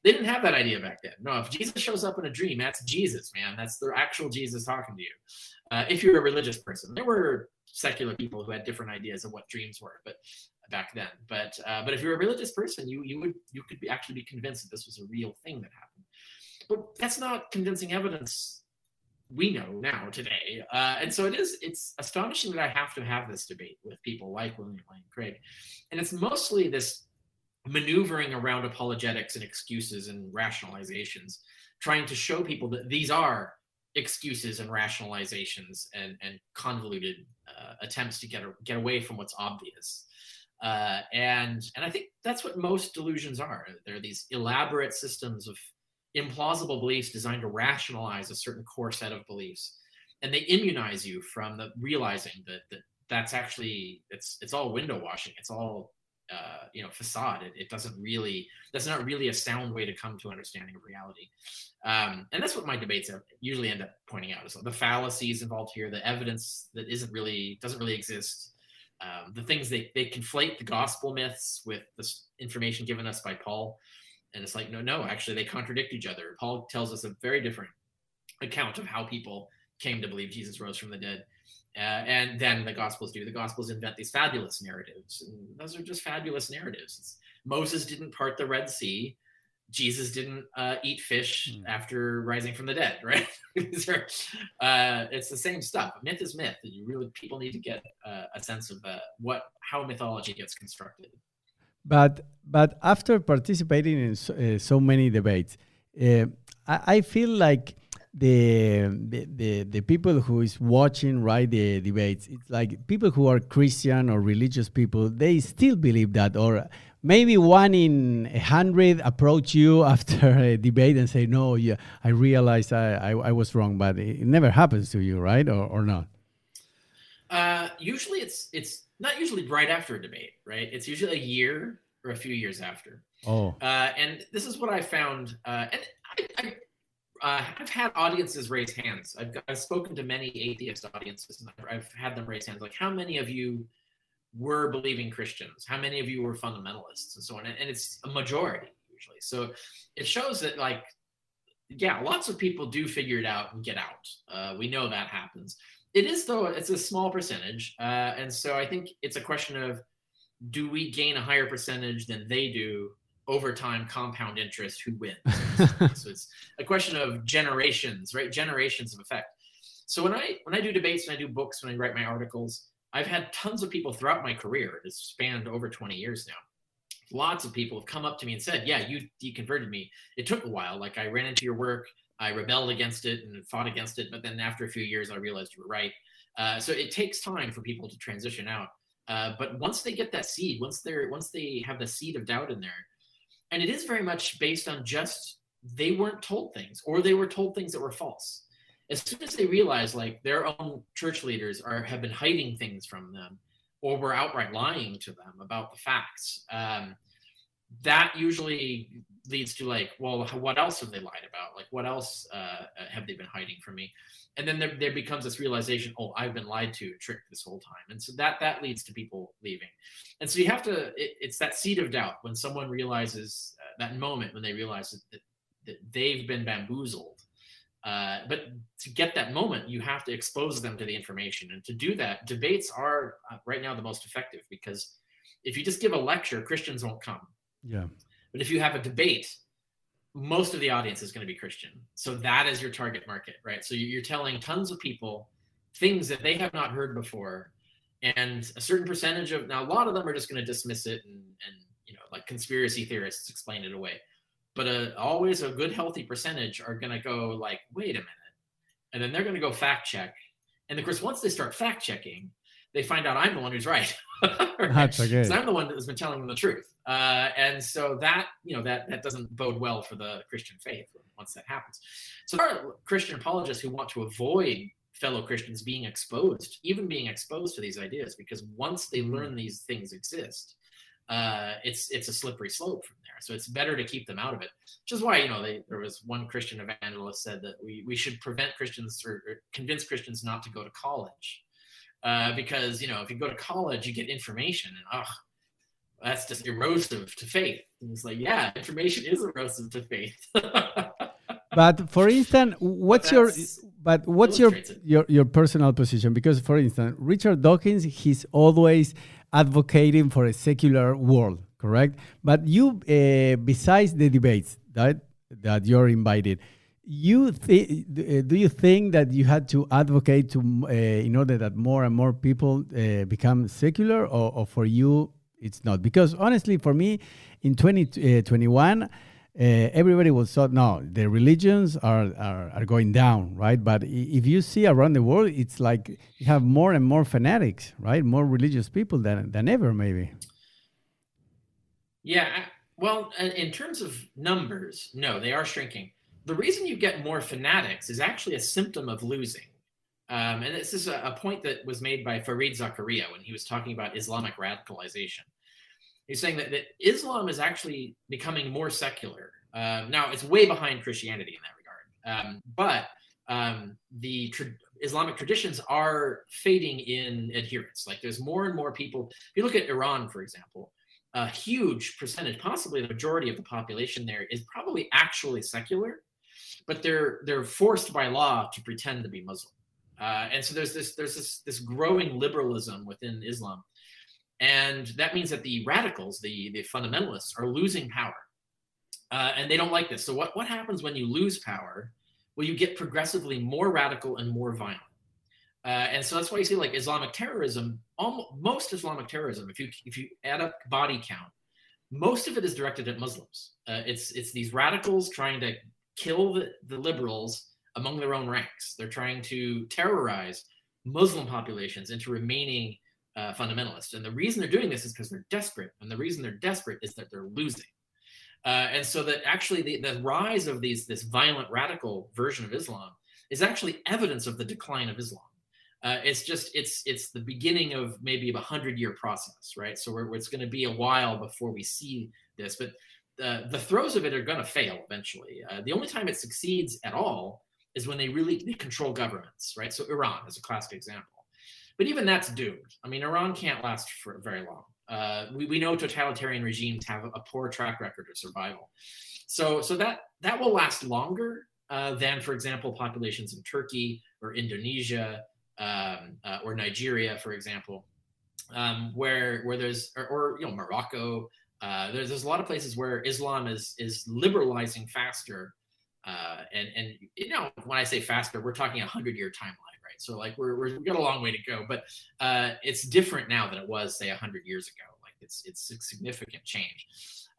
They didn't have that idea back then. No, if Jesus shows up in a dream, that's Jesus, man. That's the actual Jesus talking to you. Uh, if you're a religious person, there were secular people who had different ideas of what dreams were, but back then. But uh, but if you're a religious person, you you would you could be, actually be convinced that this was a real thing that happened. But that's not convincing evidence we know now today. Uh, and so it is, it's astonishing that I have to have this debate with people like William Lane Craig. And it's mostly this maneuvering around apologetics and excuses and rationalizations, trying to show people that these are excuses and rationalizations and, and convoluted uh, attempts to get, a, get away from what's obvious. Uh, and and I think that's what most delusions are. They're these elaborate systems of implausible beliefs designed to rationalize a certain core set of beliefs and they immunize you from the realizing that, that that's actually it's it's all window washing it's all uh, you know facade it, it, doesn't really that's not really a sound way to come to understanding of reality um, and that's what my debates usually end up pointing out is the fallacies involved here the evidence that isn't really doesn't really exist um, the things they they conflate the gospel myths with this information given us by paul and it's like, no, no, actually, they contradict each other. Paul tells us a very different account of how people came to believe Jesus rose from the dead. Uh, and then the Gospels do. The Gospels invent these fabulous narratives. And those are just fabulous narratives. It's, Moses didn't part the Red Sea. Jesus didn't uh, eat fish mm. after rising from the dead, <laughs> right? are, uh, it's the same stuff. Myth is myth. And you really people need to get uh, a sense of uh, what how mythology gets constructed. But but after participating in so, uh, so many debates, uh, I, I, feel like the, the, the the people who is watching right the debates, it's like people who are Christian or religious people, they still believe that, or maybe one in a hundred approach you <laughs> after a debate and say, "No, yeah, I realized I, I, I was wrong," but it never happens to you, right, or or not? Uh, usually, it's it's not usually right after a debate, right? It's usually a year or a few years after. Oh. Uh, and this is what I found. Uh, and I, I uh, have had audiences raise hands. I've, I've spoken to many atheist audiences, and I've, I've had them raise hands. Like, how many of you were believing Christians? How many of you were fundamentalists, and so on? And, and it's a majority usually. So it shows that, like, yeah, lots of people do figure it out and get out. Uh, we know that happens. It is though; it's a small percentage, uh, and so I think it's a question of do we gain a higher percentage than they do over time compound interest who wins? <laughs> So it's a question of generations right? Generations of effect. So when i when i do debates and i do books when i write my articles i've had tons of people throughout my career it's spanned over 20 years now. Lots of people have come up to me and said yeah you deconverted me. It took a while like i ran into your work I rebelled against it and fought against it, but then after a few years, I realized you were right. Uh, so it takes time for people to transition out. Uh, but once they get that seed, once they're once they have the seed of doubt in there, and it is very much based on just they weren't told things or they were told things that were false. As soon as they realize like their own church leaders are have been hiding things from them or were outright lying to them about the facts, um, that usually leads to like, well, what else have they lied about? Like, what else uh, have they been hiding from me? And then there, there becomes this realization, oh, I've been lied to, tricked this whole time, and so that that leads to people leaving. And so you have to, it, it's that seed of doubt when someone realizes uh, that moment when they realize that, that, that they've been bamboozled. Uh, but to get that moment, you have to expose them to the information, and to do that, debates are uh, right now the most effective because if you just give a lecture, Christians won't come yeah. But if you have a debate, most of the audience is going to be Christian. So that is your target market, right? So you're telling tons of people things that they have not heard before. And a certain percentage of now a lot of them are just going to dismiss it and, and you know, like conspiracy theorists explain it away. But a, uh, always a good healthy percentage are going to go like, wait a minute. And then they're going to go fact check. And of course, once they start fact checking, they find out I'm the one who's right. <laughs> right? That's okay. I'm the one that has been telling them the truth. Uh, and so that, you know, that, that doesn't bode well for the Christian faith once that happens. So there are Christian apologists who want to avoid fellow Christians being exposed, even being exposed to these ideas, because once they mm-hmm. learn these things exist, uh, it's it's a slippery slope from there. So it's better to keep them out of it. Which is why you know they, there was one Christian evangelist said that we we should prevent Christians or, or convince Christians not to go to college uh, because you know if you go to college you get information and oh that's just erosive to faith and it's like yeah information is erosive to faith <laughs> but for instance what's your but what's your, your your personal position? Because, for instance, Richard Dawkins, he's always advocating for a secular world, correct? But you, uh, besides the debates that that you're invited, you uh, do you think that you had to advocate to uh, in order that more and more people uh, become secular, or, or, for you it's not? Because honestly, for me, in 2021. 20, uh, everybody will thought no the religions are, are, are going down right but if you see around the world it's like you have more and more fanatics right more religious people than than ever maybe yeah well in terms of numbers no they are shrinking the reason you get more fanatics is actually a symptom of losing um, and this is a, a point that was made by fareed zakaria when he was talking about islamic radicalization He's saying that, that Islam is actually becoming more secular. Um, now, it's way behind Christianity in that regard. Um, but um, the tra- Islamic traditions are fading in adherence. Like there's more and more people. If you look at Iran, for example, a huge percentage, possibly the majority of the population there, is probably actually secular, but they're they're forced by law to pretend to be Muslim. Uh, and so there's this there's this this growing liberalism within Islam and that means that the radicals, the, the fundamentalists, are losing power. Uh, and they don't like this. So, what, what happens when you lose power? Well, you get progressively more radical and more violent. Uh, and so that's why you see like Islamic terrorism, almost, most Islamic terrorism, if you if you add up body count, most of it is directed at Muslims. Uh, it's it's these radicals trying to kill the, the liberals among their own ranks. They're trying to terrorize Muslim populations into remaining uh, fundamentalists. And the reason they're doing this is because they're desperate. And the reason they're desperate is that they're losing. Uh, and so that actually the, the rise of these this violent radical version of Islam is actually evidence of the decline of Islam. Uh, it's just it's it's the beginning of maybe a hundred year process, right? So we're, it's going to be a while before we see this, but the throes of it are going to fail eventually. Uh, the only time it succeeds at all is when they really they control governments, right? So Iran is a classic example. But even that's doomed. I mean, Iran can't last for very long. Uh, we, we know totalitarian regimes have a poor track record of survival. So, so that, that will last longer uh, than, for example, populations in Turkey or Indonesia um, uh, or Nigeria, for example, um, where, where there's, or, or you know, Morocco. Uh, there's, there's a lot of places where Islam is, is liberalizing faster. Uh, and, and, you know, when I say faster, we're talking a hundred year timeline right? So like we're, we're we got a long way to go, but uh, it's different now than it was say a hundred years ago. Like it's it's a significant change.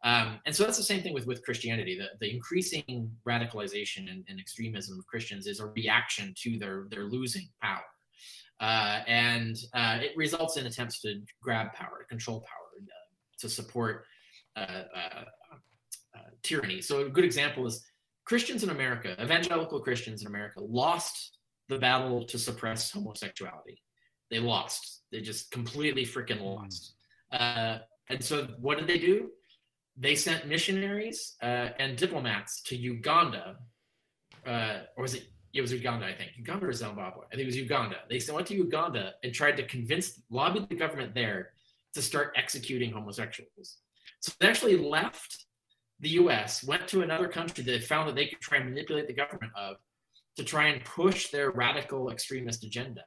Um, and so that's the same thing with with Christianity. The, the increasing radicalization and, and, extremism of Christians is a reaction to their their losing power, uh, and uh, it results in attempts to grab power, to control power, uh, to support tyranny. So a good example is Christians in America, evangelical Christians in America, lost the battle to suppress homosexuality. They lost. They just completely freaking hmm. lost. Uh, and so, what did they do? They sent missionaries uh, and diplomats to Uganda, uh, or was it? It was Uganda, I think. Uganda or Zimbabwe? I think it was Uganda. They went to Uganda and tried to convince, lobby the government there to start executing homosexuals. So they actually left the U.S., went to another country they found that they could try and manipulate the government of, to try and push their radical extremist agenda.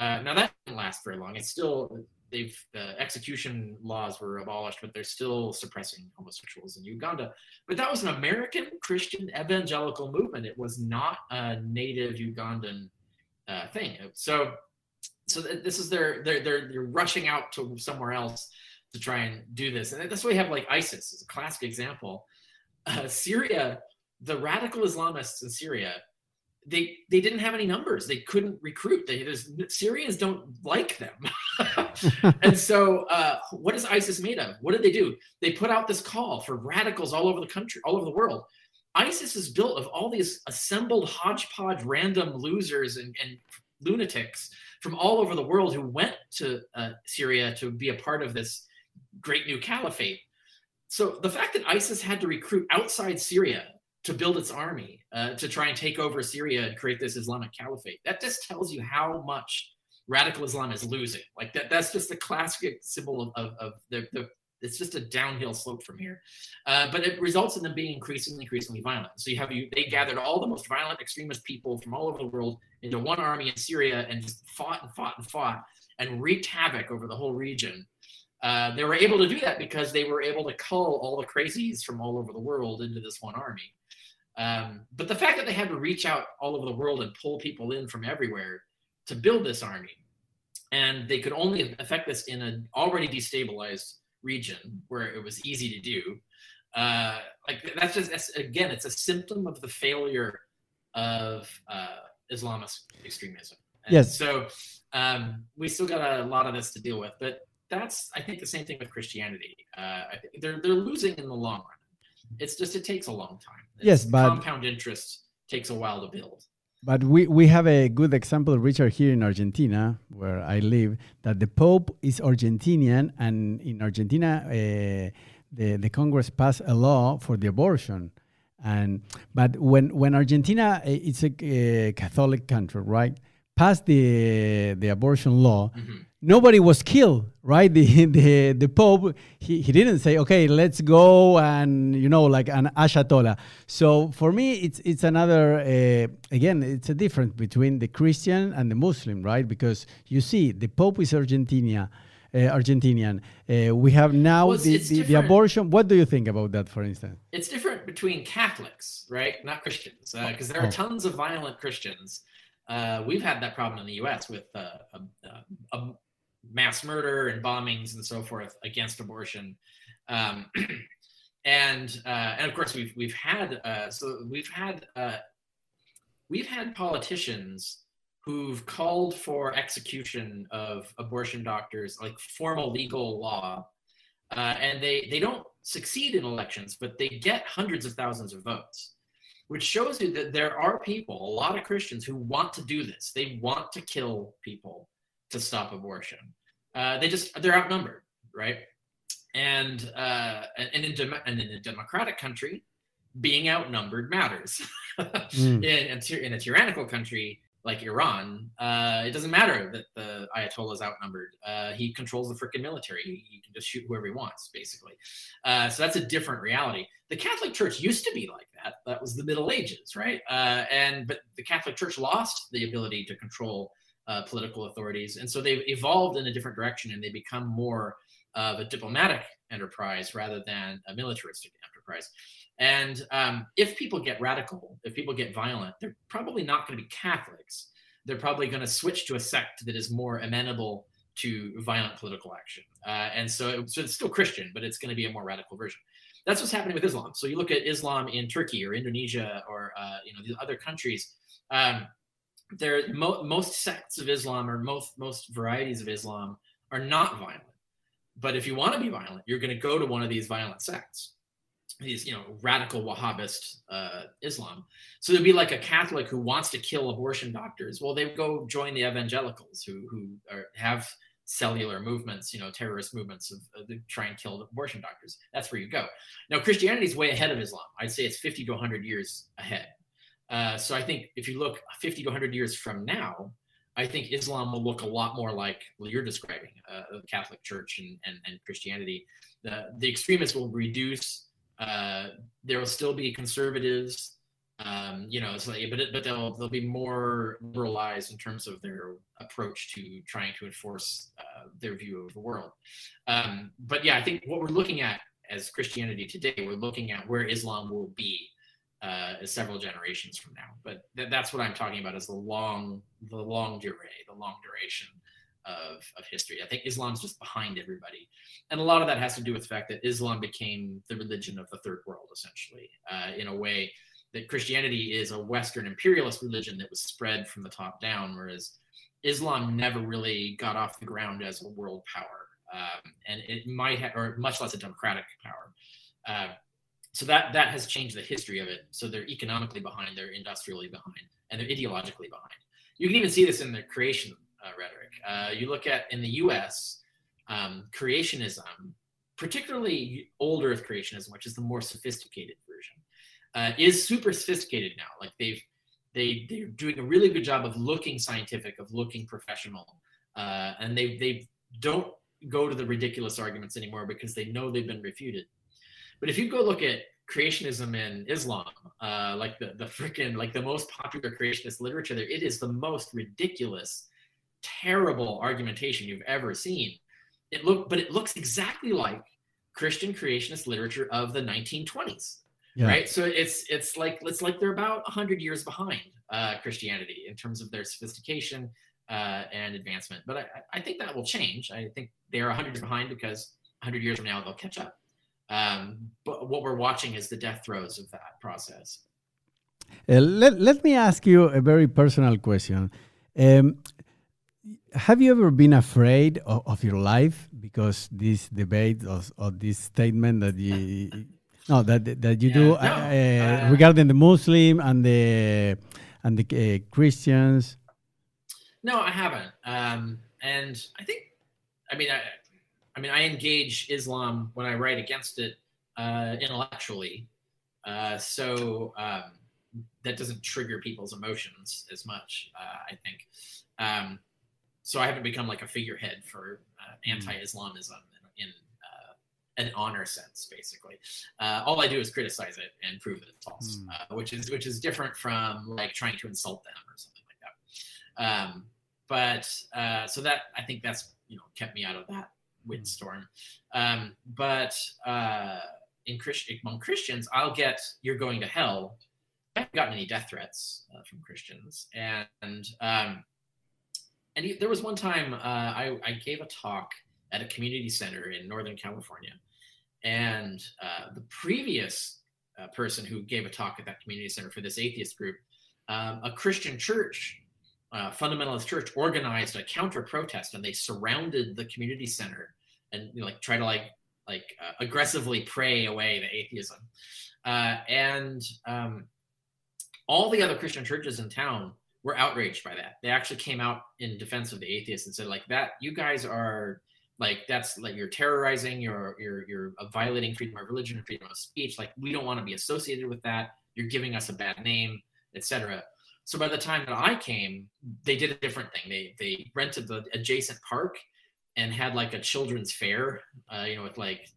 Uh, now that didn't last very long. It's still they've the execution laws were abolished, but they're still suppressing homosexuals in Uganda. But that was an American Christian evangelical movement. It was not a native Ugandan uh, thing. So, so this is their they're they're rushing out to somewhere else to try and do this, and that's why we have like ISIS is a classic example. Uh, Syria, the radical Islamists in Syria they they didn't have any numbers. They couldn't recruit. They Syrians don't like them. <laughs> and so, uh, what is ISIS made of? What did they do? They put out this call for radicals all over the country, all over the world. ISIS is built of all these assembled hodgepodge, random losers and, and lunatics from all over the world who went to uh, Syria to be a part of this great new caliphate. So the fact that ISIS had to recruit outside Syria to build its army uh, to try and take over Syria and create this Islamic caliphate. That just tells you how much radical Islam is losing. Like that, that's just the classic symbol of, of, of the, the, it's just a downhill slope from here. Uh, but it results in them being increasingly, increasingly violent. So you have you they gathered all the most violent extremist people from all over the world into one army in Syria and just fought and fought and fought and wreaked havoc over the whole region. Uh, they were able to do that because they were able to cull all the crazies from all over the world into this one army. Um, but the fact that they had to reach out all over the world and pull people in from everywhere to build this army, and they could only affect this in an already destabilized region where it was easy to do. Uh, like that's just that's, again, it's a symptom of the failure of uh, Islamist extremism. And yes. So um, we still got a lot of this to deal with, but that's I think the same thing with Christianity. Uh, they're they're losing in the long run. It's just it takes a long time. It's yes, but compound interest takes a while to build. But we, we have a good example, Richard, here in Argentina, where I live, that the Pope is Argentinian, and in Argentina, uh, the, the Congress passed a law for the abortion. And but when when Argentina, eh, it's a, a Catholic country, right? Passed the the abortion law, mm-hmm nobody was killed, right? <laughs> The the the Pope he, he didn't say, okay, let's go and you know like an Ayatollah. So for me, it's it's another uh, again, it's a difference between the Christian and the Muslim, right? Because you see, the Pope is Argentina. Uh, Argentinian. Uh, we have now well, the, the, the, abortion. What do you think about that, for instance? It's different between Catholics, right? Not Christians, because uh, there are oh. tons of violent Christians. Uh, we've had that problem in the U.S. with uh, a, a, mass murder and bombings and so forth against abortion. Um, <clears throat> and uh, and of course we've we've had uh, so we've had uh, we've had politicians who've called for execution of abortion doctors like formal legal law uh, and they they don't succeed in elections but they get hundreds of thousands of votes which shows you that there are people a lot of christians who want to do this they want to kill people to stop abortion. Uh, they just they're outnumbered, right? And uh, and in, dem- and in a democratic country, being outnumbered matters. <laughs> mm. in, in, a tyrannical country like Iran, uh, it doesn't matter that the Ayatollah is outnumbered. Uh, he controls the freaking military. He, he, can just shoot whoever he wants, basically. Uh, so that's a different reality. The Catholic Church used to be like that. That was the Middle Ages, right? Uh, and but the Catholic Church lost the ability to control uh, political authorities. And so they've evolved in a different direction and they become more of a diplomatic enterprise rather than a militaristic enterprise. And um, if people get radical, if people get violent, they're probably not going to be Catholics. They're probably going to switch to a sect that is more amenable to violent political action. Uh, and so, so it's still Christian, but it's going to be a more radical version. That's what's happening with Islam. So you look at Islam in Turkey or Indonesia or uh, you know these other countries. Um, there mo- most sects of Islam or most most varieties of Islam are not violent. But if you want to be violent, you're going to go to one of these violent sects, these you know radical Wahhabist uh, Islam. So there'd be like a Catholic who wants to kill abortion doctors. Well, they go join the evangelicals who who are, have cellular movements, you know, terrorist movements of, of try and kill abortion doctors. That's where you go. Now, Christianity is way ahead of Islam. I'd say it's 50 to 100 years ahead. Uh, so I think if you look 50 to 100 years from now, I think Islam will look a lot more like what you're describing, uh, the Catholic Church and, and, and Christianity. The, the extremists will reduce. Uh, there will still be conservatives, um, you know, but but they'll they'll be more liberalized in terms of their approach to trying to enforce uh, their view of the world. Um, but yeah, I think what we're looking at as Christianity today, we're looking at where Islam will be uh, several generations from now. But th- that's what I'm talking about is the long, the longue durée, the long duration of, of history. I think Islam's just behind everybody. And a lot of that has to do with the fact that Islam became the religion of the third world, essentially, uh, in a way that Christianity is a Western imperialist religion that was spread from the top down, whereas Islam never really got off the ground as a world power. Um, and it might have, or much less a democratic power. Uh, so that that has changed the history of it. So they're economically behind, they're industrially behind, and they're ideologically behind. You can even see this in the creation uh, rhetoric. Uh, you look at in the U.S. Um, creationism, particularly old Earth creationism, which is the more sophisticated version, uh, is super sophisticated now. Like they've they they're doing a really good job of looking scientific, of looking professional, uh, and they they don't go to the ridiculous arguments anymore because they know they've been refuted. But if you go look at creationism in Islam, uh, like the the freaking like the most popular creationist literature there, it is the most ridiculous, terrible argumentation you've ever seen. It look, but it looks exactly like Christian creationist literature of the 1920s. Yeah. Right. So it's it's like it's like they're about 100 years behind uh, Christianity in terms of their sophistication uh, and advancement. But I, I think that will change. I think they are 100 years behind because 100 years from now they'll catch up. Um, but what we're watching is the death throes of that process. Uh, let, let me ask you a very personal question. Um, have you ever been afraid of, of, your life because this debate or, or this statement that you <laughs> no that that you yeah, do no, uh, uh, regarding the Muslim and the and the uh, Christians? No, I haven't. Um, and I think, I mean, I, I mean, I engage Islam when I write against it uh, intellectually. Uh, so um, that doesn't trigger people's emotions as much, uh, I think. Um, so I haven't become like a figurehead for uh, hmm. anti-Islamism in, in uh, an honor sense, basically. Uh, all I do is criticize it and prove that it's false, mm. which is which is different from like trying to insult them or something like that. Um, but so that I think that's you know kept me out of that windstorm. Um, but uh, in Christ- among Christians, I'll get "you're going to hell." I haven't gotten any death threats uh, from Christians, and um, and he, there was one time uh, I, I, gave a talk at a community center in Northern California, and uh, the previous uh, person who gave a talk at that community center for this atheist group, um, a Christian church uh, fundamentalist church organized a counter protest and they surrounded the community center and you know, like try to like like uh, aggressively pray away the atheism. Uh, and um, all the other christian churches in town were outraged by that. They actually came out in defense of the atheists and said like that you guys are like that's like you're terrorizing you're you're you're violating freedom of religion and freedom of speech. Like we don't want to be associated with that. You're giving us a bad name etc so by the time that I came, they did a different thing. They they rented the adjacent park and had like a children's fair, uh, you know, with like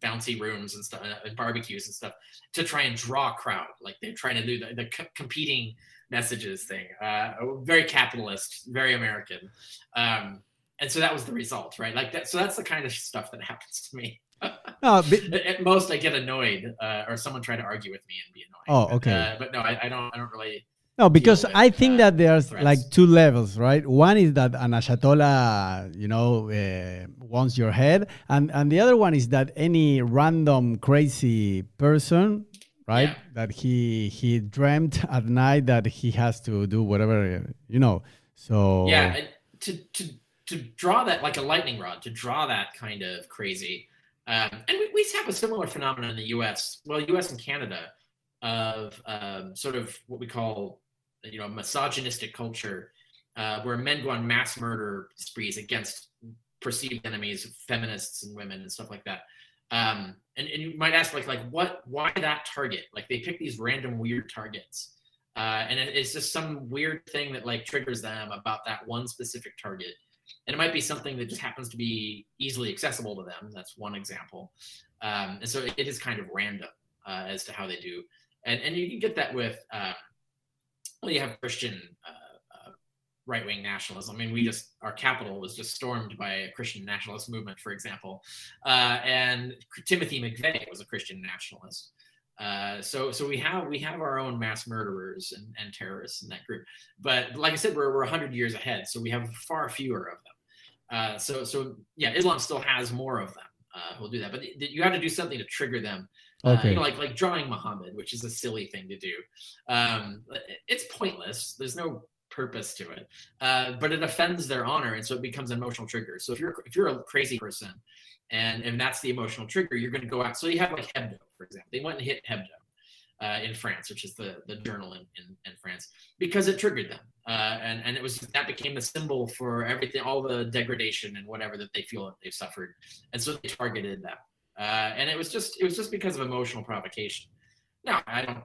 bouncy rooms and stuff, uh, and barbecues and stuff, to try and draw a crowd. Like they're trying to do the, the co- competing messages thing. Uh, very capitalist, very American. Um, and so that was the result, right? Like that. So that's the kind of stuff that happens to me. <laughs> no, but, At most, I get annoyed, uh, or someone try to argue with me and be annoyed. Oh, okay. But, uh, but no, I, I, don't. I don't really. No, because I think that there's threats. like two levels, right? One is that an Ayatollah, you know, uh, wants your head, and and the other one is that any random crazy person, right? Yeah. That he he dreamt at night that he has to do whatever, you know. So yeah, to to to draw that like a lightning rod, to draw that kind of crazy, um, and we, we have a similar phenomenon in the U.S. Well, U.S. and Canada of um, sort of what we call you know misogynistic culture uh, where men go on mass murder sprees against perceived enemies, feminists and women and stuff like that. Um, and, and you might ask like like what why that target? Like they pick these random weird targets. Uh, and it, it's just some weird thing that like triggers them about that one specific target and it might be something that just happens to be easily accessible to them that's one example um, and so it, it is kind of random uh, as to how they do and and you can get that with uh, well, you have Christian uh, uh, right wing nationalism. I mean, we just our capital was just stormed by a Christian nationalist movement, for example, uh, and Timothy McVeigh was a Christian nationalist. Uh, so, so we have we have our own mass murderers and, and terrorists in that group, but like I said, we're we're hundred years ahead, so we have far fewer of them. Uh, so, so yeah, Islam still has more of them uh, who'll do that, but th- you have to do something to trigger them Okay. Uh, you know, like like drawing Muhammad, which is a silly thing to do. Um, it's pointless. There's no purpose to it, uh, but it offends their honor, and so it becomes an emotional trigger. So if you're if you're a crazy person, and and that's the emotional trigger, you're going to go out. So you have like Hebdo, for example. They went and hit Hebdo. Uh, in France, which is the, the journal in, in, in France, because it triggered them, uh, and and it was that became the symbol for everything, all the degradation and whatever that they feel that they've suffered, and so they targeted that uh, and it was just it was just because of emotional provocation. Now I don't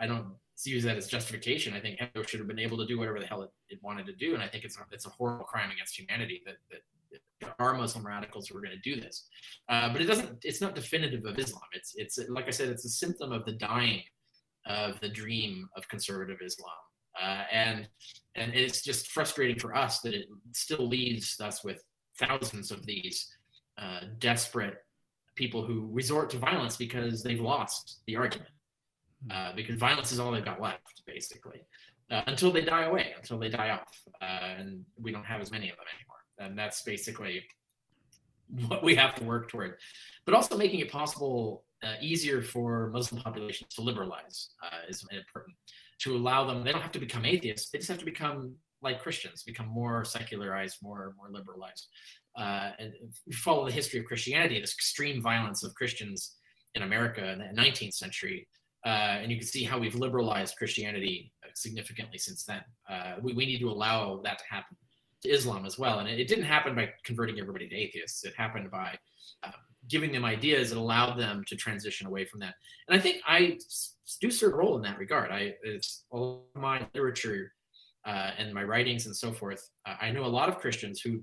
I don't use that as justification. I think Hebdo should have been able to do whatever the hell it, it, wanted to do, and I think it's it's a horrible crime against humanity that that are Muslim radicals who are going to do this. Uh, but it doesn't. It's not definitive of Islam. It's it's like I said, it's a symptom of the dying of the dream of conservative Islam. Uh, and and it's just frustrating for us that it still leaves us with thousands of these uh, desperate people who resort to violence because they've lost the argument. Uh, because violence is all they've got left, basically, uh, until they die away, until they die off, uh, and we don't have as many of them anymore. And that's basically what we have to work toward. But also making it possible, uh, easier for Muslim populations to liberalize uh, is important. To allow them, they don't have to become atheists; they just have to become like Christians, become more secularized, more more liberalized. Uh, and follow the history of Christianity, this extreme violence of Christians in America in the 19th century, uh, and you can see how we've liberalized Christianity significantly since then. Uh, we, we need to allow that to happen to Islam as well. And it, it didn't happen by converting everybody to atheists. It happened by um, giving them ideas that allowed them to transition away from that. And I think I do serve a role in that regard. I it's all my literature uh, and my writings and so forth. Uh, I know a lot of Christians who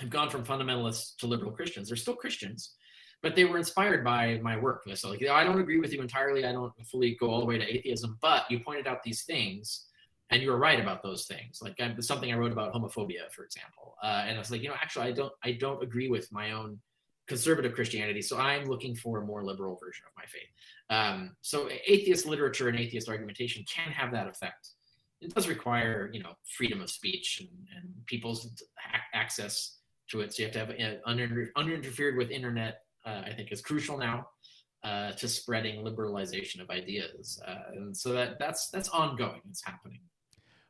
have gone from fundamentalists to liberal Christians. They're still Christians, but they were inspired by my work. And So like, I don't agree with you entirely. I don't fully go all the way to atheism, but you pointed out these things and you were right about those things. Like I, something I wrote about homophobia, for example. Uh, and I was like, you know, actually, I don't, I don't agree with my own conservative Christianity. So I'm looking for a more liberal version of my faith. Um, so atheist literature and atheist argumentation can have that effect. It does require, you know, freedom of speech and, and people's access to it. So you have to have under, uninterfered with internet. Uh, I think is crucial now uh, to spreading liberalization of ideas, uh, and so that that's that's ongoing. It's happening.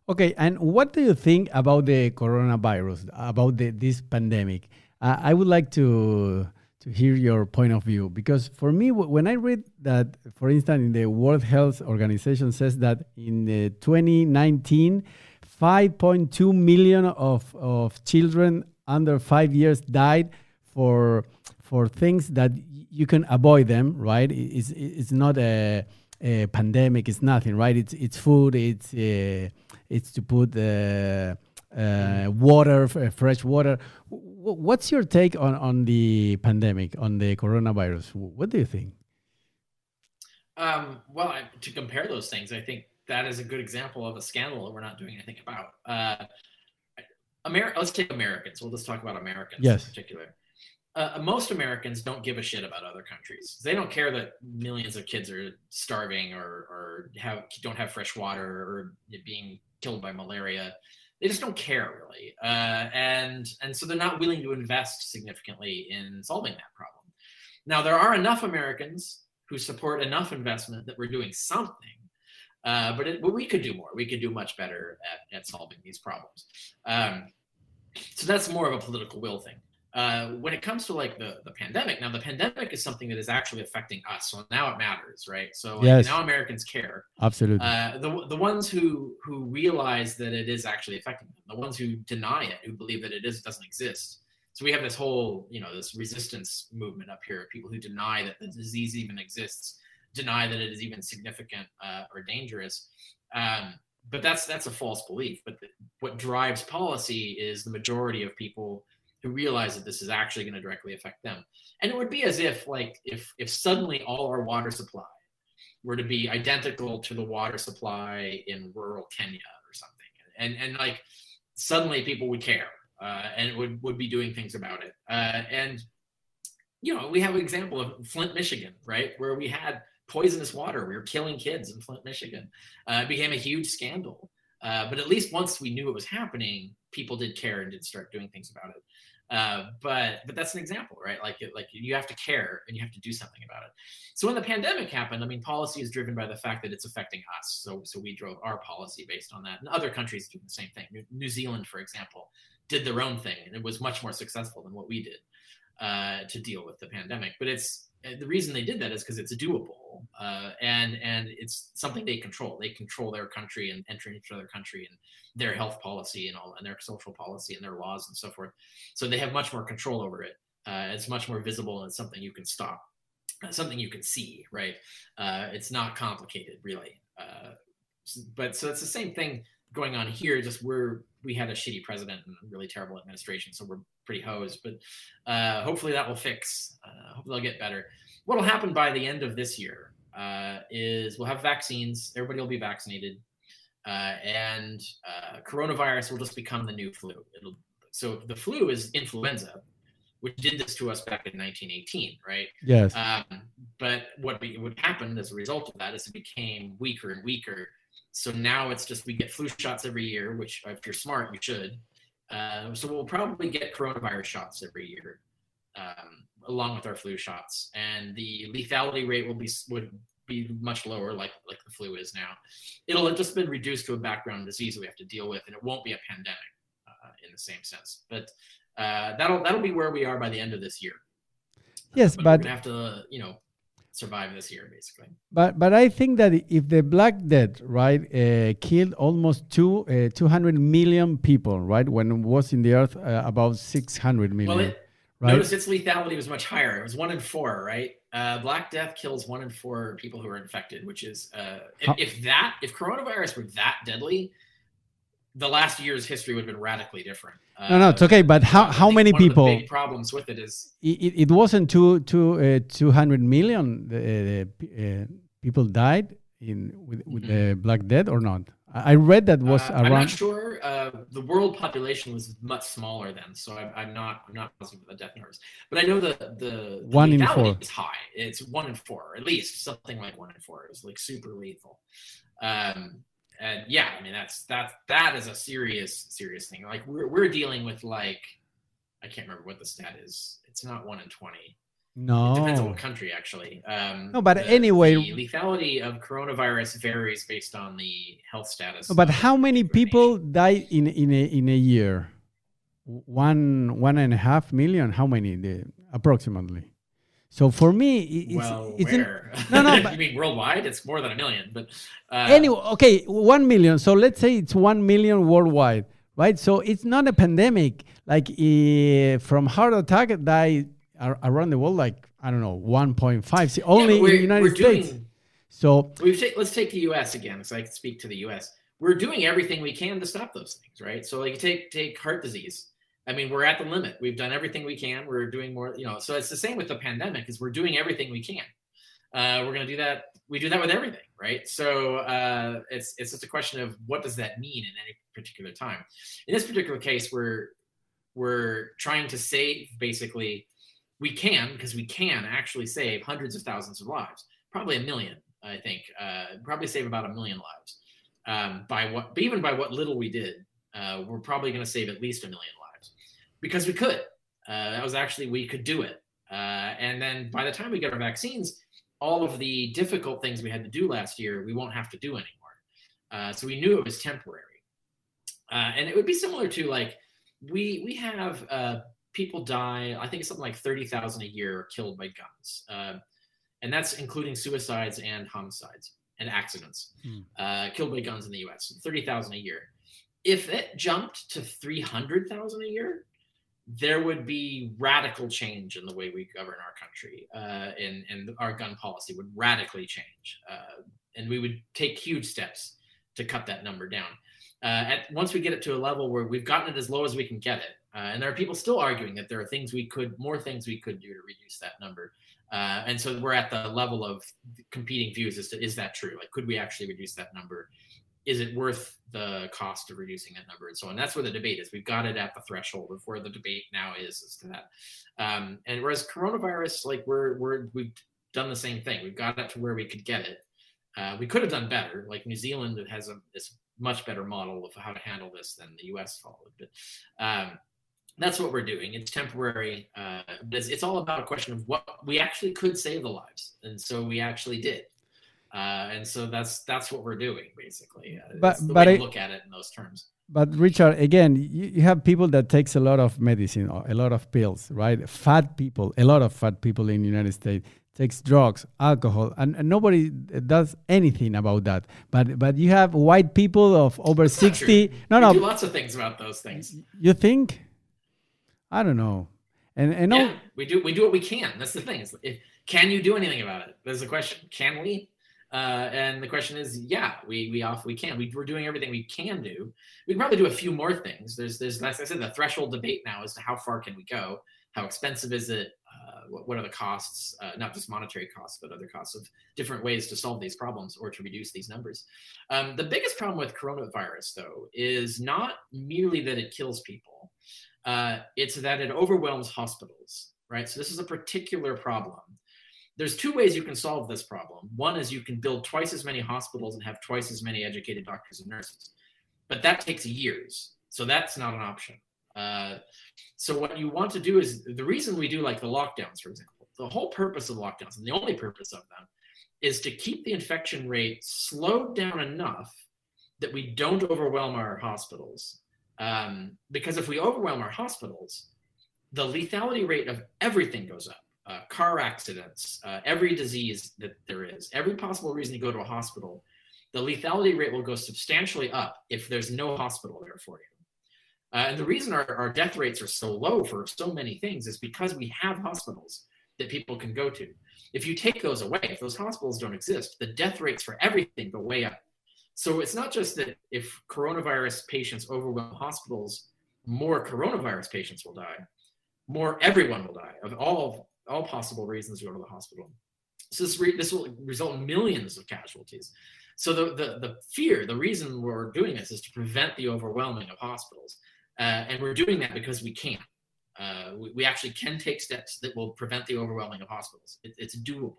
Okay, and what do you think about the coronavirus, about the, this pandemic? I would like to to hear your point of view because for me, when I read that, for instance, in the World Health Organization says that in 2019, 5.2 million of, of children under five years died for for things that you can avoid them, right? It's it's not a, a pandemic. It's nothing, right? It's it's food. It's uh, it's to put uh, uh, water, fresh water. What's your take on, on the pandemic, on the coronavirus? What do you think? Um, well, I, to compare those things, I think that is a good example of a scandal that we're not doing anything about. Uh, America, let's take Americans. We'll just talk about Americans yes. in particular. Uh, most Americans don't give a shit about other countries. They don't care that millions of kids are starving or, or have don't have fresh water or being killed by malaria. They just don't care really, uh, and and so they're not willing to invest significantly in solving that problem. Now there are enough Americans who support enough investment that we're doing something, uh, but, it, but we could do more. We could do much better at, at solving these problems. Um, so that's more of a political will thing. Uh, when it comes to like the, the pandemic, now the pandemic is something that is actually affecting us. So now it matters, right? So like, yes. now Americans care. Absolutely. Uh, the, the ones who who realize that it is actually affecting them, the ones who deny it, who believe that it is doesn't exist. So we have this whole, you know, this resistance movement up here, of people who deny that the disease even exists, deny that it is even significant uh, or dangerous. Um, but that's that's a false belief. But the, what drives policy is the majority of people who realize that this is actually going to directly affect them. And it would be as if like if if suddenly all our water supply were to be identical to the water supply in rural Kenya or something, and and like suddenly people would care uh, and would would be doing things about it. Uh, and you know, we have an example of Flint, Michigan, right, where we had poisonous water. We were killing kids in Flint, Michigan. Uh, it became a huge scandal. Uh, but at least once we knew it was happening, people did care and did start doing things about it. Uh, but but that's an example, right? Like like you have to care and you have to do something about it. So when the pandemic happened, I mean, policy is driven by the fact that it's affecting us. So so we drove our policy based on that, and other countries do the same thing. New, New Zealand, for example, did their own thing, and it was much more successful than what we did uh, to deal with the pandemic. But it's the reason they did that is because it's doable uh, and and it's something they control. They control their country and entering into their country and their health policy and all and their social policy and their laws and so forth. So they have much more control over it. Uh, it's much more visible and something you can stop, uh, something you can see. Right? Uh, it's not complicated really. Uh, but so it's the same thing going on here. Just we're we had a shitty president and a really terrible administration, so we're pretty hosed. But uh, hopefully that will fix. Uh, hopefully they'll get better. What will happen by the end of this year uh, is we'll have vaccines. Everybody will be vaccinated, uh, and uh, coronavirus will just become the new flu. It'll so the flu is influenza, which did this to us back in 1918, right? Yes. Um, but what be, what happened as a result of that is it became weaker and weaker. So now it's just we get flu shots every year, which if you're smart, you should. Uh, so we'll probably get coronavirus shots every year, um, along with our flu shots, and the lethality rate will be would be much lower, like like the flu is now. It'll have just been reduced to a background disease that we have to deal with, and it won't be a pandemic uh, in the same sense. But uh, that'll that'll be where we are by the end of this year. Yes, but, but, we have to, you know, survive this year basically. But but I think that if the Black Death right uh, killed almost two uh, 200 million people right when it was in the earth uh, about 600 million. Well, it, right? notice its lethality was much higher. It was one in four, right? Uh, Black Death kills one in four people who are infected, which is uh, if, if that if coronavirus were that deadly, the last year's history would have been radically different. No, no, it's okay. But how, how many people? big problems with it is it, it wasn't two two uh, two hundred million uh, uh, people died in with, with mm-hmm. the Black Death or not? I read that was uh, around. I'm not sure. Uh, the world population was much smaller then, so I, am not. I'm not positive the death numbers, but I know the the, the one in four is high. It's one in four, at least something like one in four. It was like super lethal. Um, and yeah, I mean that's that that is a serious serious thing. Like we're we're dealing with like I can't remember what the stat is. It's not one in twenty. No, it depends on what country actually. Um, no, but the, anyway, the lethality of coronavirus varies based on the health status. But how many people die in in a in a year? One one and a half million. How many? The, approximately. So for me, it's, well, it's where? no, no. <laughs> But, you mean worldwide? It's more than a million, but uh, anyway, okay, one million. So let's say it's one million worldwide, right? So it's not a pandemic. Like uh, from heart attack, die around the world, like I don't know, one point five. See, only yeah, in the United States. Doing, so we let's take the U.S. again, so I can speak to the U.S. We're doing everything we can to stop those things, right? So like take take heart disease I mean, we're at the limit. We've done everything we can. We're doing more, you know. So it's the same with the pandemic. Is we're doing everything we can. Uh, we're going to do that. We do that with everything, right? So uh, it's it's just a question of what does that mean in any particular time. In this particular case, we're we're trying to save basically. We can because we can actually save hundreds of thousands of lives, probably a million. I think uh, probably save about a million lives um, by what, even by what little we did, uh, we're probably going to save at least a million lives because we could. Uh, that was actually we could do it. Uh, and then by the time we get our vaccines, all of the difficult things we had to do last year, we won't have to do anymore. Uh, so we knew it was temporary. Uh, and it would be similar to like we we have uh, people die. I think it's something like thirty thousand a year killed by guns, uh, and that's including suicides and homicides and accidents hmm. killed by guns in the U.S. Thirty thousand a year. If it jumped to three hundred thousand a year, there would be radical change in the way we govern our country, uh, and and our gun policy would radically change, uh, and we would take huge steps to cut that number down. Uh, at once we get it to a level where we've gotten it as low as we can get it, uh, and there are people still arguing that there are things we could, more things we could do to reduce that number. Uh, and so we're at the level of competing views as to is that true? Like, could we actually reduce that number? Is it worth the cost of reducing that number? And so on. That's where the debate is. We've got it at the threshold of where the debate now is as to that. Um, and whereas coronavirus like we're we're we've done the same thing. We've got it to where we could get it. Uh, we could have done better. Like new zealand has a this much better model of how to handle this than the us followed. But um, that's what we're doing. It's temporary uh, but it's, it's all about a question of what we actually could save the lives. And so we actually did uh, and so that's that's what we're doing basically. Uh, but but I, look at it in those terms. But Richard, again, you, you, have people that takes a lot of medicine, a lot of pills, right? Fat people, a lot of fat people in the United States takes drugs, alcohol, and, and nobody does anything about that. But but you have white people of over that's sixty. No, we no, do lots of things about those things. You think? I don't know. And and yeah, we do we do what we can. That's the thing. If, can you do anything about it? There's the question. Can we? Uh, and the question is, yeah, we we off we can. We, we're doing everything we can do. We can probably do a few more things. There's there's as I said, the threshold debate now as to how far can we go. How expensive is it? Uh, what, what, are the costs? Uh, not just monetary costs, but other costs of different ways to solve these problems or to reduce these numbers. Um, the biggest problem with coronavirus, though, is not merely that it kills people. Uh, it's that it overwhelms hospitals, right? So this is a particular problem there's two ways you can solve this problem. One is you can build twice as many hospitals and have twice as many educated doctors and nurses, but that takes years. So that's not an option. Uh, so what you want to do is the reason we do like the lockdowns, for example, the whole purpose of lockdowns and the only purpose of them is to keep the infection rate slowed down enough that we don't overwhelm our hospitals. Um, because if we overwhelm our hospitals, the lethality rate of everything goes up uh, car accidents, uh, every disease that there is, every possible reason you go to a hospital, the lethality rate will go substantially up if there's no hospital there for you. Uh, and the reason our, our death rates are so low for so many things is because we have hospitals that people can go to. If you take those away, if those hospitals don't exist, the death rates for everything go way up. So it's not just that if coronavirus patients overwhelm hospitals, more coronavirus patients will die, more everyone will die of all all possible reasons to go to the hospital. So this, re- this will result in millions of casualties. So the, the, the fear, the reason we're doing this is to prevent the overwhelming of hospitals. Uh, and we're doing that because we can. Uh, we, we, actually can take steps that will prevent the overwhelming of hospitals. It, it's doable.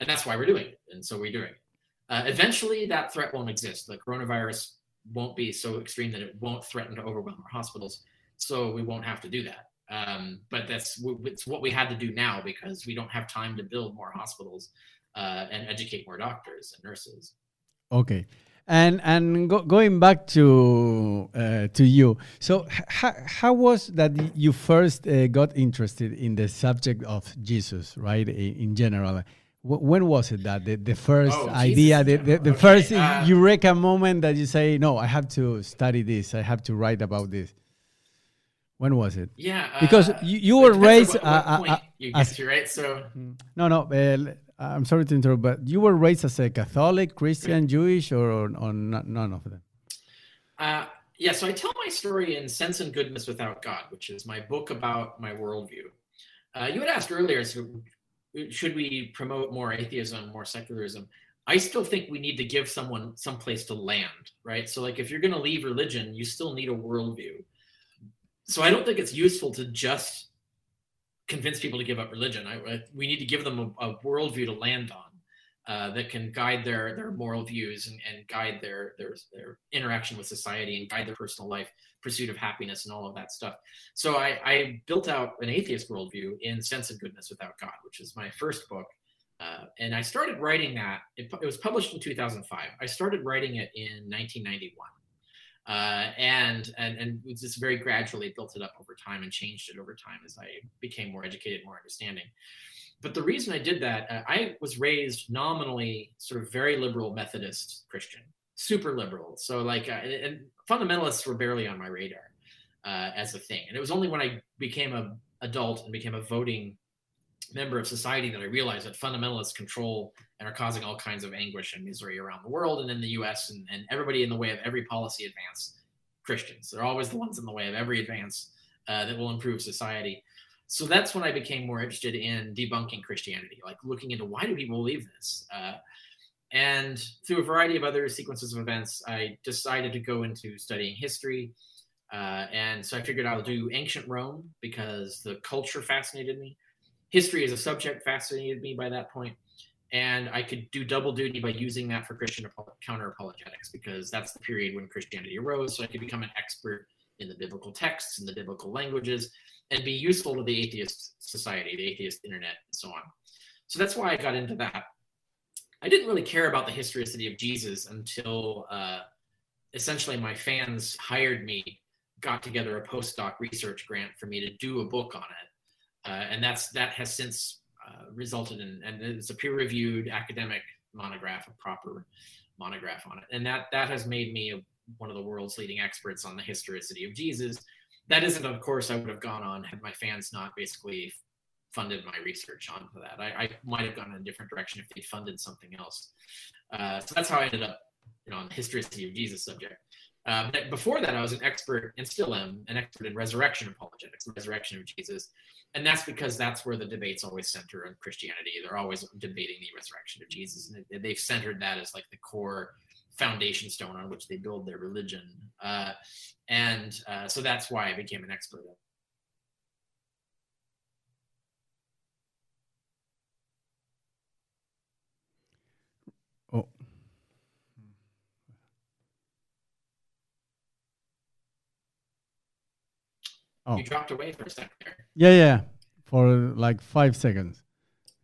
And that's why we're doing it. And so we're doing it. Uh, eventually, that threat won't exist. The coronavirus won't be so extreme that it won't threaten to overwhelm our hospitals. So we won't have to do that. Um, but that's it's what we had to do now because we don't have time to build more hospitals uh, and educate more doctors and nurses. Okay. And and go, going back to uh, to you, so how, how was that you first uh, got interested in the subject of Jesus, right? In, in general, when was it that the, the first oh, idea, the, the, the okay. first uh, eureka moment that you say, no, I have to study this, I have to write about this? When was it? Yeah, because uh, you, you were raised. What, what uh, uh, you get to, right? So no, no. Uh, I'm sorry to interrupt, but you were raised as a Catholic, Christian, Jewish, or, or, or none of them? Uh, yeah, so I tell my story in Sense and Goodness Without God, which is my book about my worldview. Uh, you had asked earlier, so should we promote more atheism, more secularism? I still think we need to give someone some place to land, right? So, like, if you're going to leave religion, you still need a worldview so I don't think it's useful to just convince people to give up religion. I, I, we need to give them a, a worldview to land on uh, that can guide their their moral views and, and guide their, their their interaction with society and guide their personal life, pursuit of happiness, and all of that stuff. So I, I built out an atheist worldview in Sense and Goodness Without God, which is my first book. Uh, and I started writing that. It, it was published in 2005. I started writing it in 1991. Uh, and and and just very gradually built it up over time and changed it over time as I became more educated, more understanding. But the reason I did that, uh, I was raised nominally sort of very liberal Methodist Christian, super liberal. So like, uh, and fundamentalists were barely on my radar uh, as a thing. And it was only when I became a adult and became a voting member of society that I realized that fundamentalists control and are causing all kinds of anguish and misery around the world and in the US and, and everybody in the way of every policy advance. Christians. They're always the ones in the way of every advance uh, that will improve society. So that's when I became more interested in debunking Christianity, like looking into why do people believe this? Uh, and through a variety of other sequences of events, I decided to go into studying history. Uh, and so I figured I'll do ancient Rome because the culture fascinated me history as a subject fascinated me by that point and i could do double duty by using that for christian counter apologetics because that's the period when christianity arose so i could become an expert in the biblical texts and the biblical languages and be useful to the atheist society the atheist internet and so on. So that's why i got into that. I didn't really care about the historicity of jesus until uh, essentially my fans hired me got together a postdoc research grant for me to do a book on it and that's that has since uh, resulted in and it's a peer-reviewed academic monograph, a proper monograph on it, and that that has made me a, one of the world's leading experts on the historicity of Jesus. That isn't, of course, I would have gone on had my fans not basically funded my research onto that. I, I might have gone in a different direction if they funded something else. Uh, so that's how I ended up, you know, on the historicity of Jesus subject. But before that, I was an expert and still am an expert in resurrection apologetics, resurrection of Jesus, and that's because that's where the debates always center on Christianity. They're always debating the resurrection of Jesus, and they've centered that as like the core foundation stone on which they build their religion. Uh, and uh, so that's why I became an expert Oh. Oh. You dropped away for a second there. Yeah, yeah, for like five seconds.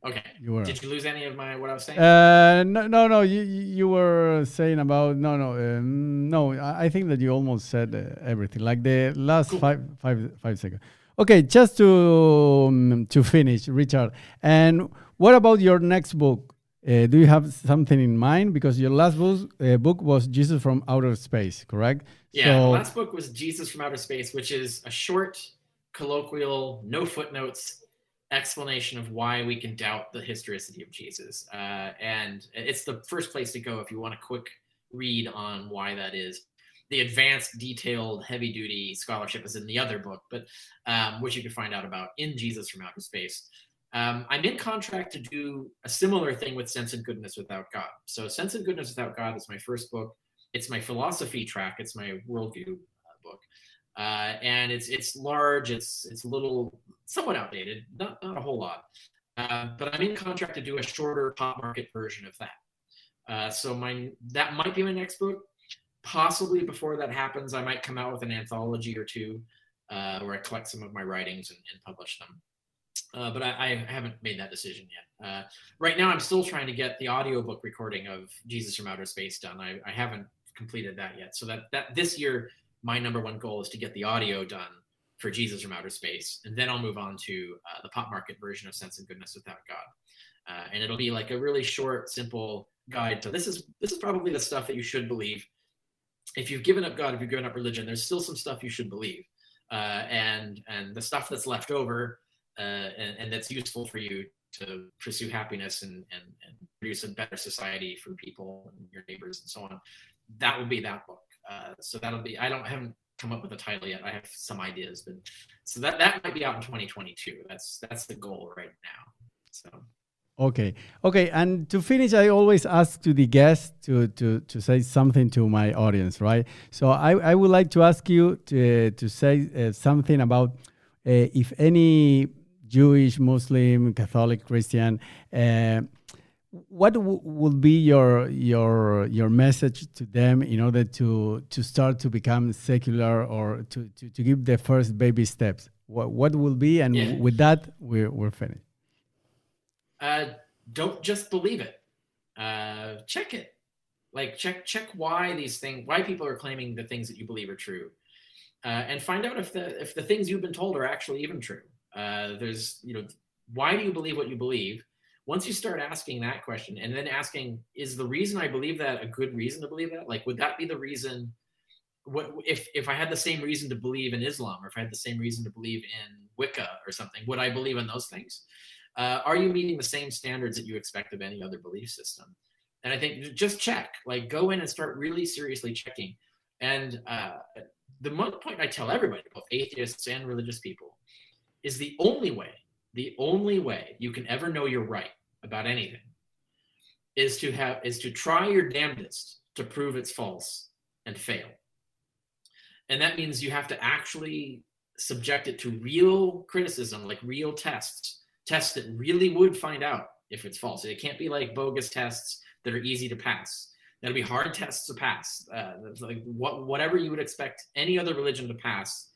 Okay. You were. Did you lose any of my what I was saying? Uh, no, no, no. You you were saying about no, no, uh, no. I think that you almost said uh, everything. Like the last cool. five, five, five seconds. Okay, just to um, to finish, Richard. And what about your next book? Uh, do you have something in mind? Because your last book, uh, book was Jesus from Outer Space, correct? Yeah, so, the last book was Jesus from Outer Space, which is a short, colloquial, no footnotes explanation of why we can doubt the historicity of Jesus. Uh, and it's the first place to go if you want a quick read on why that is. The advanced, detailed, heavy duty scholarship is in the other book, but um, which you can find out about in Jesus from Outer Space. Um, I'm in contract to do a similar thing with Sense and Goodness Without God. So, Sense and Goodness Without God is my first book. It's my philosophy track. It's my worldview uh, book, uh, and it's it's large. It's it's a little somewhat outdated, not not a whole lot. Uh, but I'm in contract to do a shorter pop market version of that. Uh, so my that might be my next book. Possibly before that happens, I might come out with an anthology or two, uh, where I collect some of my writings and, and publish them. Uh, but I, I, haven't made that decision yet. Uh, right now, I'm still trying to get the audiobook recording of Jesus from Outer Space done. I, I, haven't completed that yet. So that that this year, my number one goal is to get the audio done for Jesus from Outer Space, and then I'll move on to uh, the pop market version of Sense and Goodness Without God, uh, and it'll be like a really short, simple guide to this is this is probably the stuff that you should believe. If you've given up God, if you've given up religion, there's still some stuff you should believe, uh, and and the stuff that's left over uh, and, and, that's useful for you to pursue happiness and, and, and, produce a better society for people and your neighbors and so on. That will be that book. Uh, so that'll be. I don't haven't come up with a title yet. I have some ideas, but so that that might be out in 2022. That's that's the goal right now. So. Okay. Okay. And to finish, I always ask to the guest to, to, to say something to my audience, right? So I, I would like to ask you to, to say uh, something about uh, if any Jewish, Muslim, Catholic, Christian. Uh, what w- would be your your your message to them in order to to start to become secular or to, to, to give the first baby steps? What what will be, and yeah. with that we're we're finished. Uh, don't just believe it. Uh, check it. Like check check why these things why people are claiming the things that you believe are true, uh, and find out if the if the things you've been told are actually even true. Uh, there's, you know, why do you believe what you believe? Once you start asking that question and then asking, is the reason I believe that a good reason to believe that? Like, would that be the reason? What if if I had the same reason to believe in Islam, or if I had the same reason to believe in Wicca or something, would I believe in those things? Uh, are you meeting the same standards that you expect of any other belief system? And I think just check, like, go in and start really seriously checking. And uh, the point I tell everybody, both atheists and religious people, is the only way, the only way you can ever know you're right about anything is to have is to try your damnedest to prove it's false and fail. And that means you have to actually subject it to real criticism, like real tests, tests that really would find out if it's false. It can't be like bogus tests that are easy to pass. That'll be hard tests to pass. Uh, like what, whatever you would expect any other religion to pass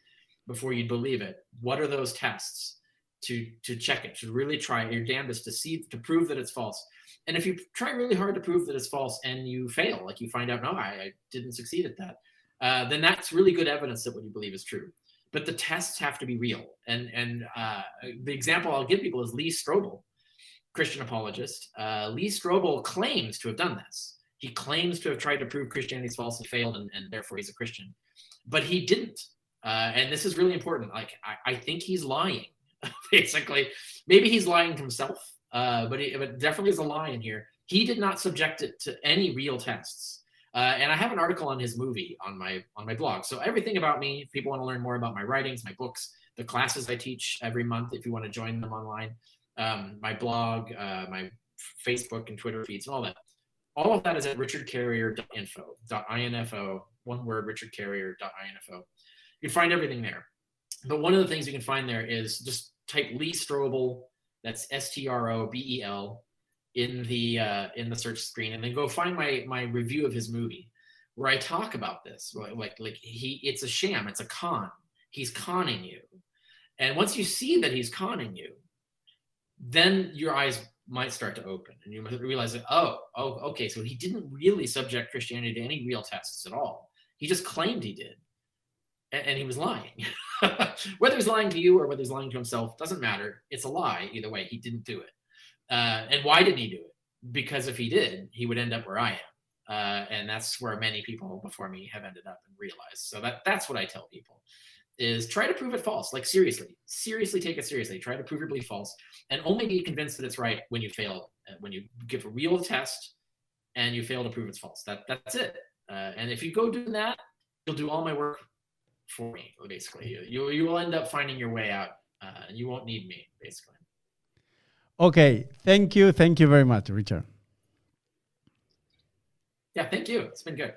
before you believe it. What are those tests to to check it? To really try your damnedest to see to prove that it's false. And if you try really hard to prove that it's false and you fail, like you find out, no, I, I didn't succeed at that, uh, then that's really good evidence that what you believe is true. But the tests have to be real. And and uh, the example I'll give people is Lee Strobel, Christian apologist. Uh, Lee Strobel claims to have done this. He claims to have tried to prove Christianity is false and failed, and, and therefore he's a Christian. But he didn't. Uh, and this is really important. Like, I, I, think he's lying. <laughs> basically. Maybe he's lying to himself, uh, but, but definitely is a lie in here. He did not subject it to any real tests. Uh, and I have an article on his movie on my on my blog. So everything about me, if people want to learn more about my writings, my books, the classes I teach every month, if you want to join them online, um, my blog, uh, my Facebook and Twitter feeds, and all that. All of that is at richardcarrier.info, .info, one word, richardcarrier.info. You can find everything there. But one of the things you can find there is just type Lee Strobel, that's S-T-R-O-B-E-L, in the uh, in the search screen, and then go find my my review of his movie, where I talk about this. Like like he, it's a sham, it's a con. He's conning you, and once you see that he's conning you, then your eyes might start to open and you realize that oh oh okay so he didn't really subject christianity to any real tests at all he just claimed he did and, and he was lying <laughs> whether he's lying to you or whether he's lying to himself doesn't matter it's a lie either way he didn't do it uh, and why didn't he do it because if he did he would end up where i am uh, and that's where many people before me have ended up and realized so that that's what i tell people is try to prove it false. Like seriously, seriously take it seriously. Try to prove your belief false, and only be convinced that it's right when you fail. Uh, when you give a real test and you fail to prove it's false. That that's it. Uh, and if you go do that, you'll do all my work for me. Basically, you you, will end up finding your way out, uh, you won't need me. Basically. Okay. Thank you. Thank you very much, Richard. Yeah. Thank you. It's been good.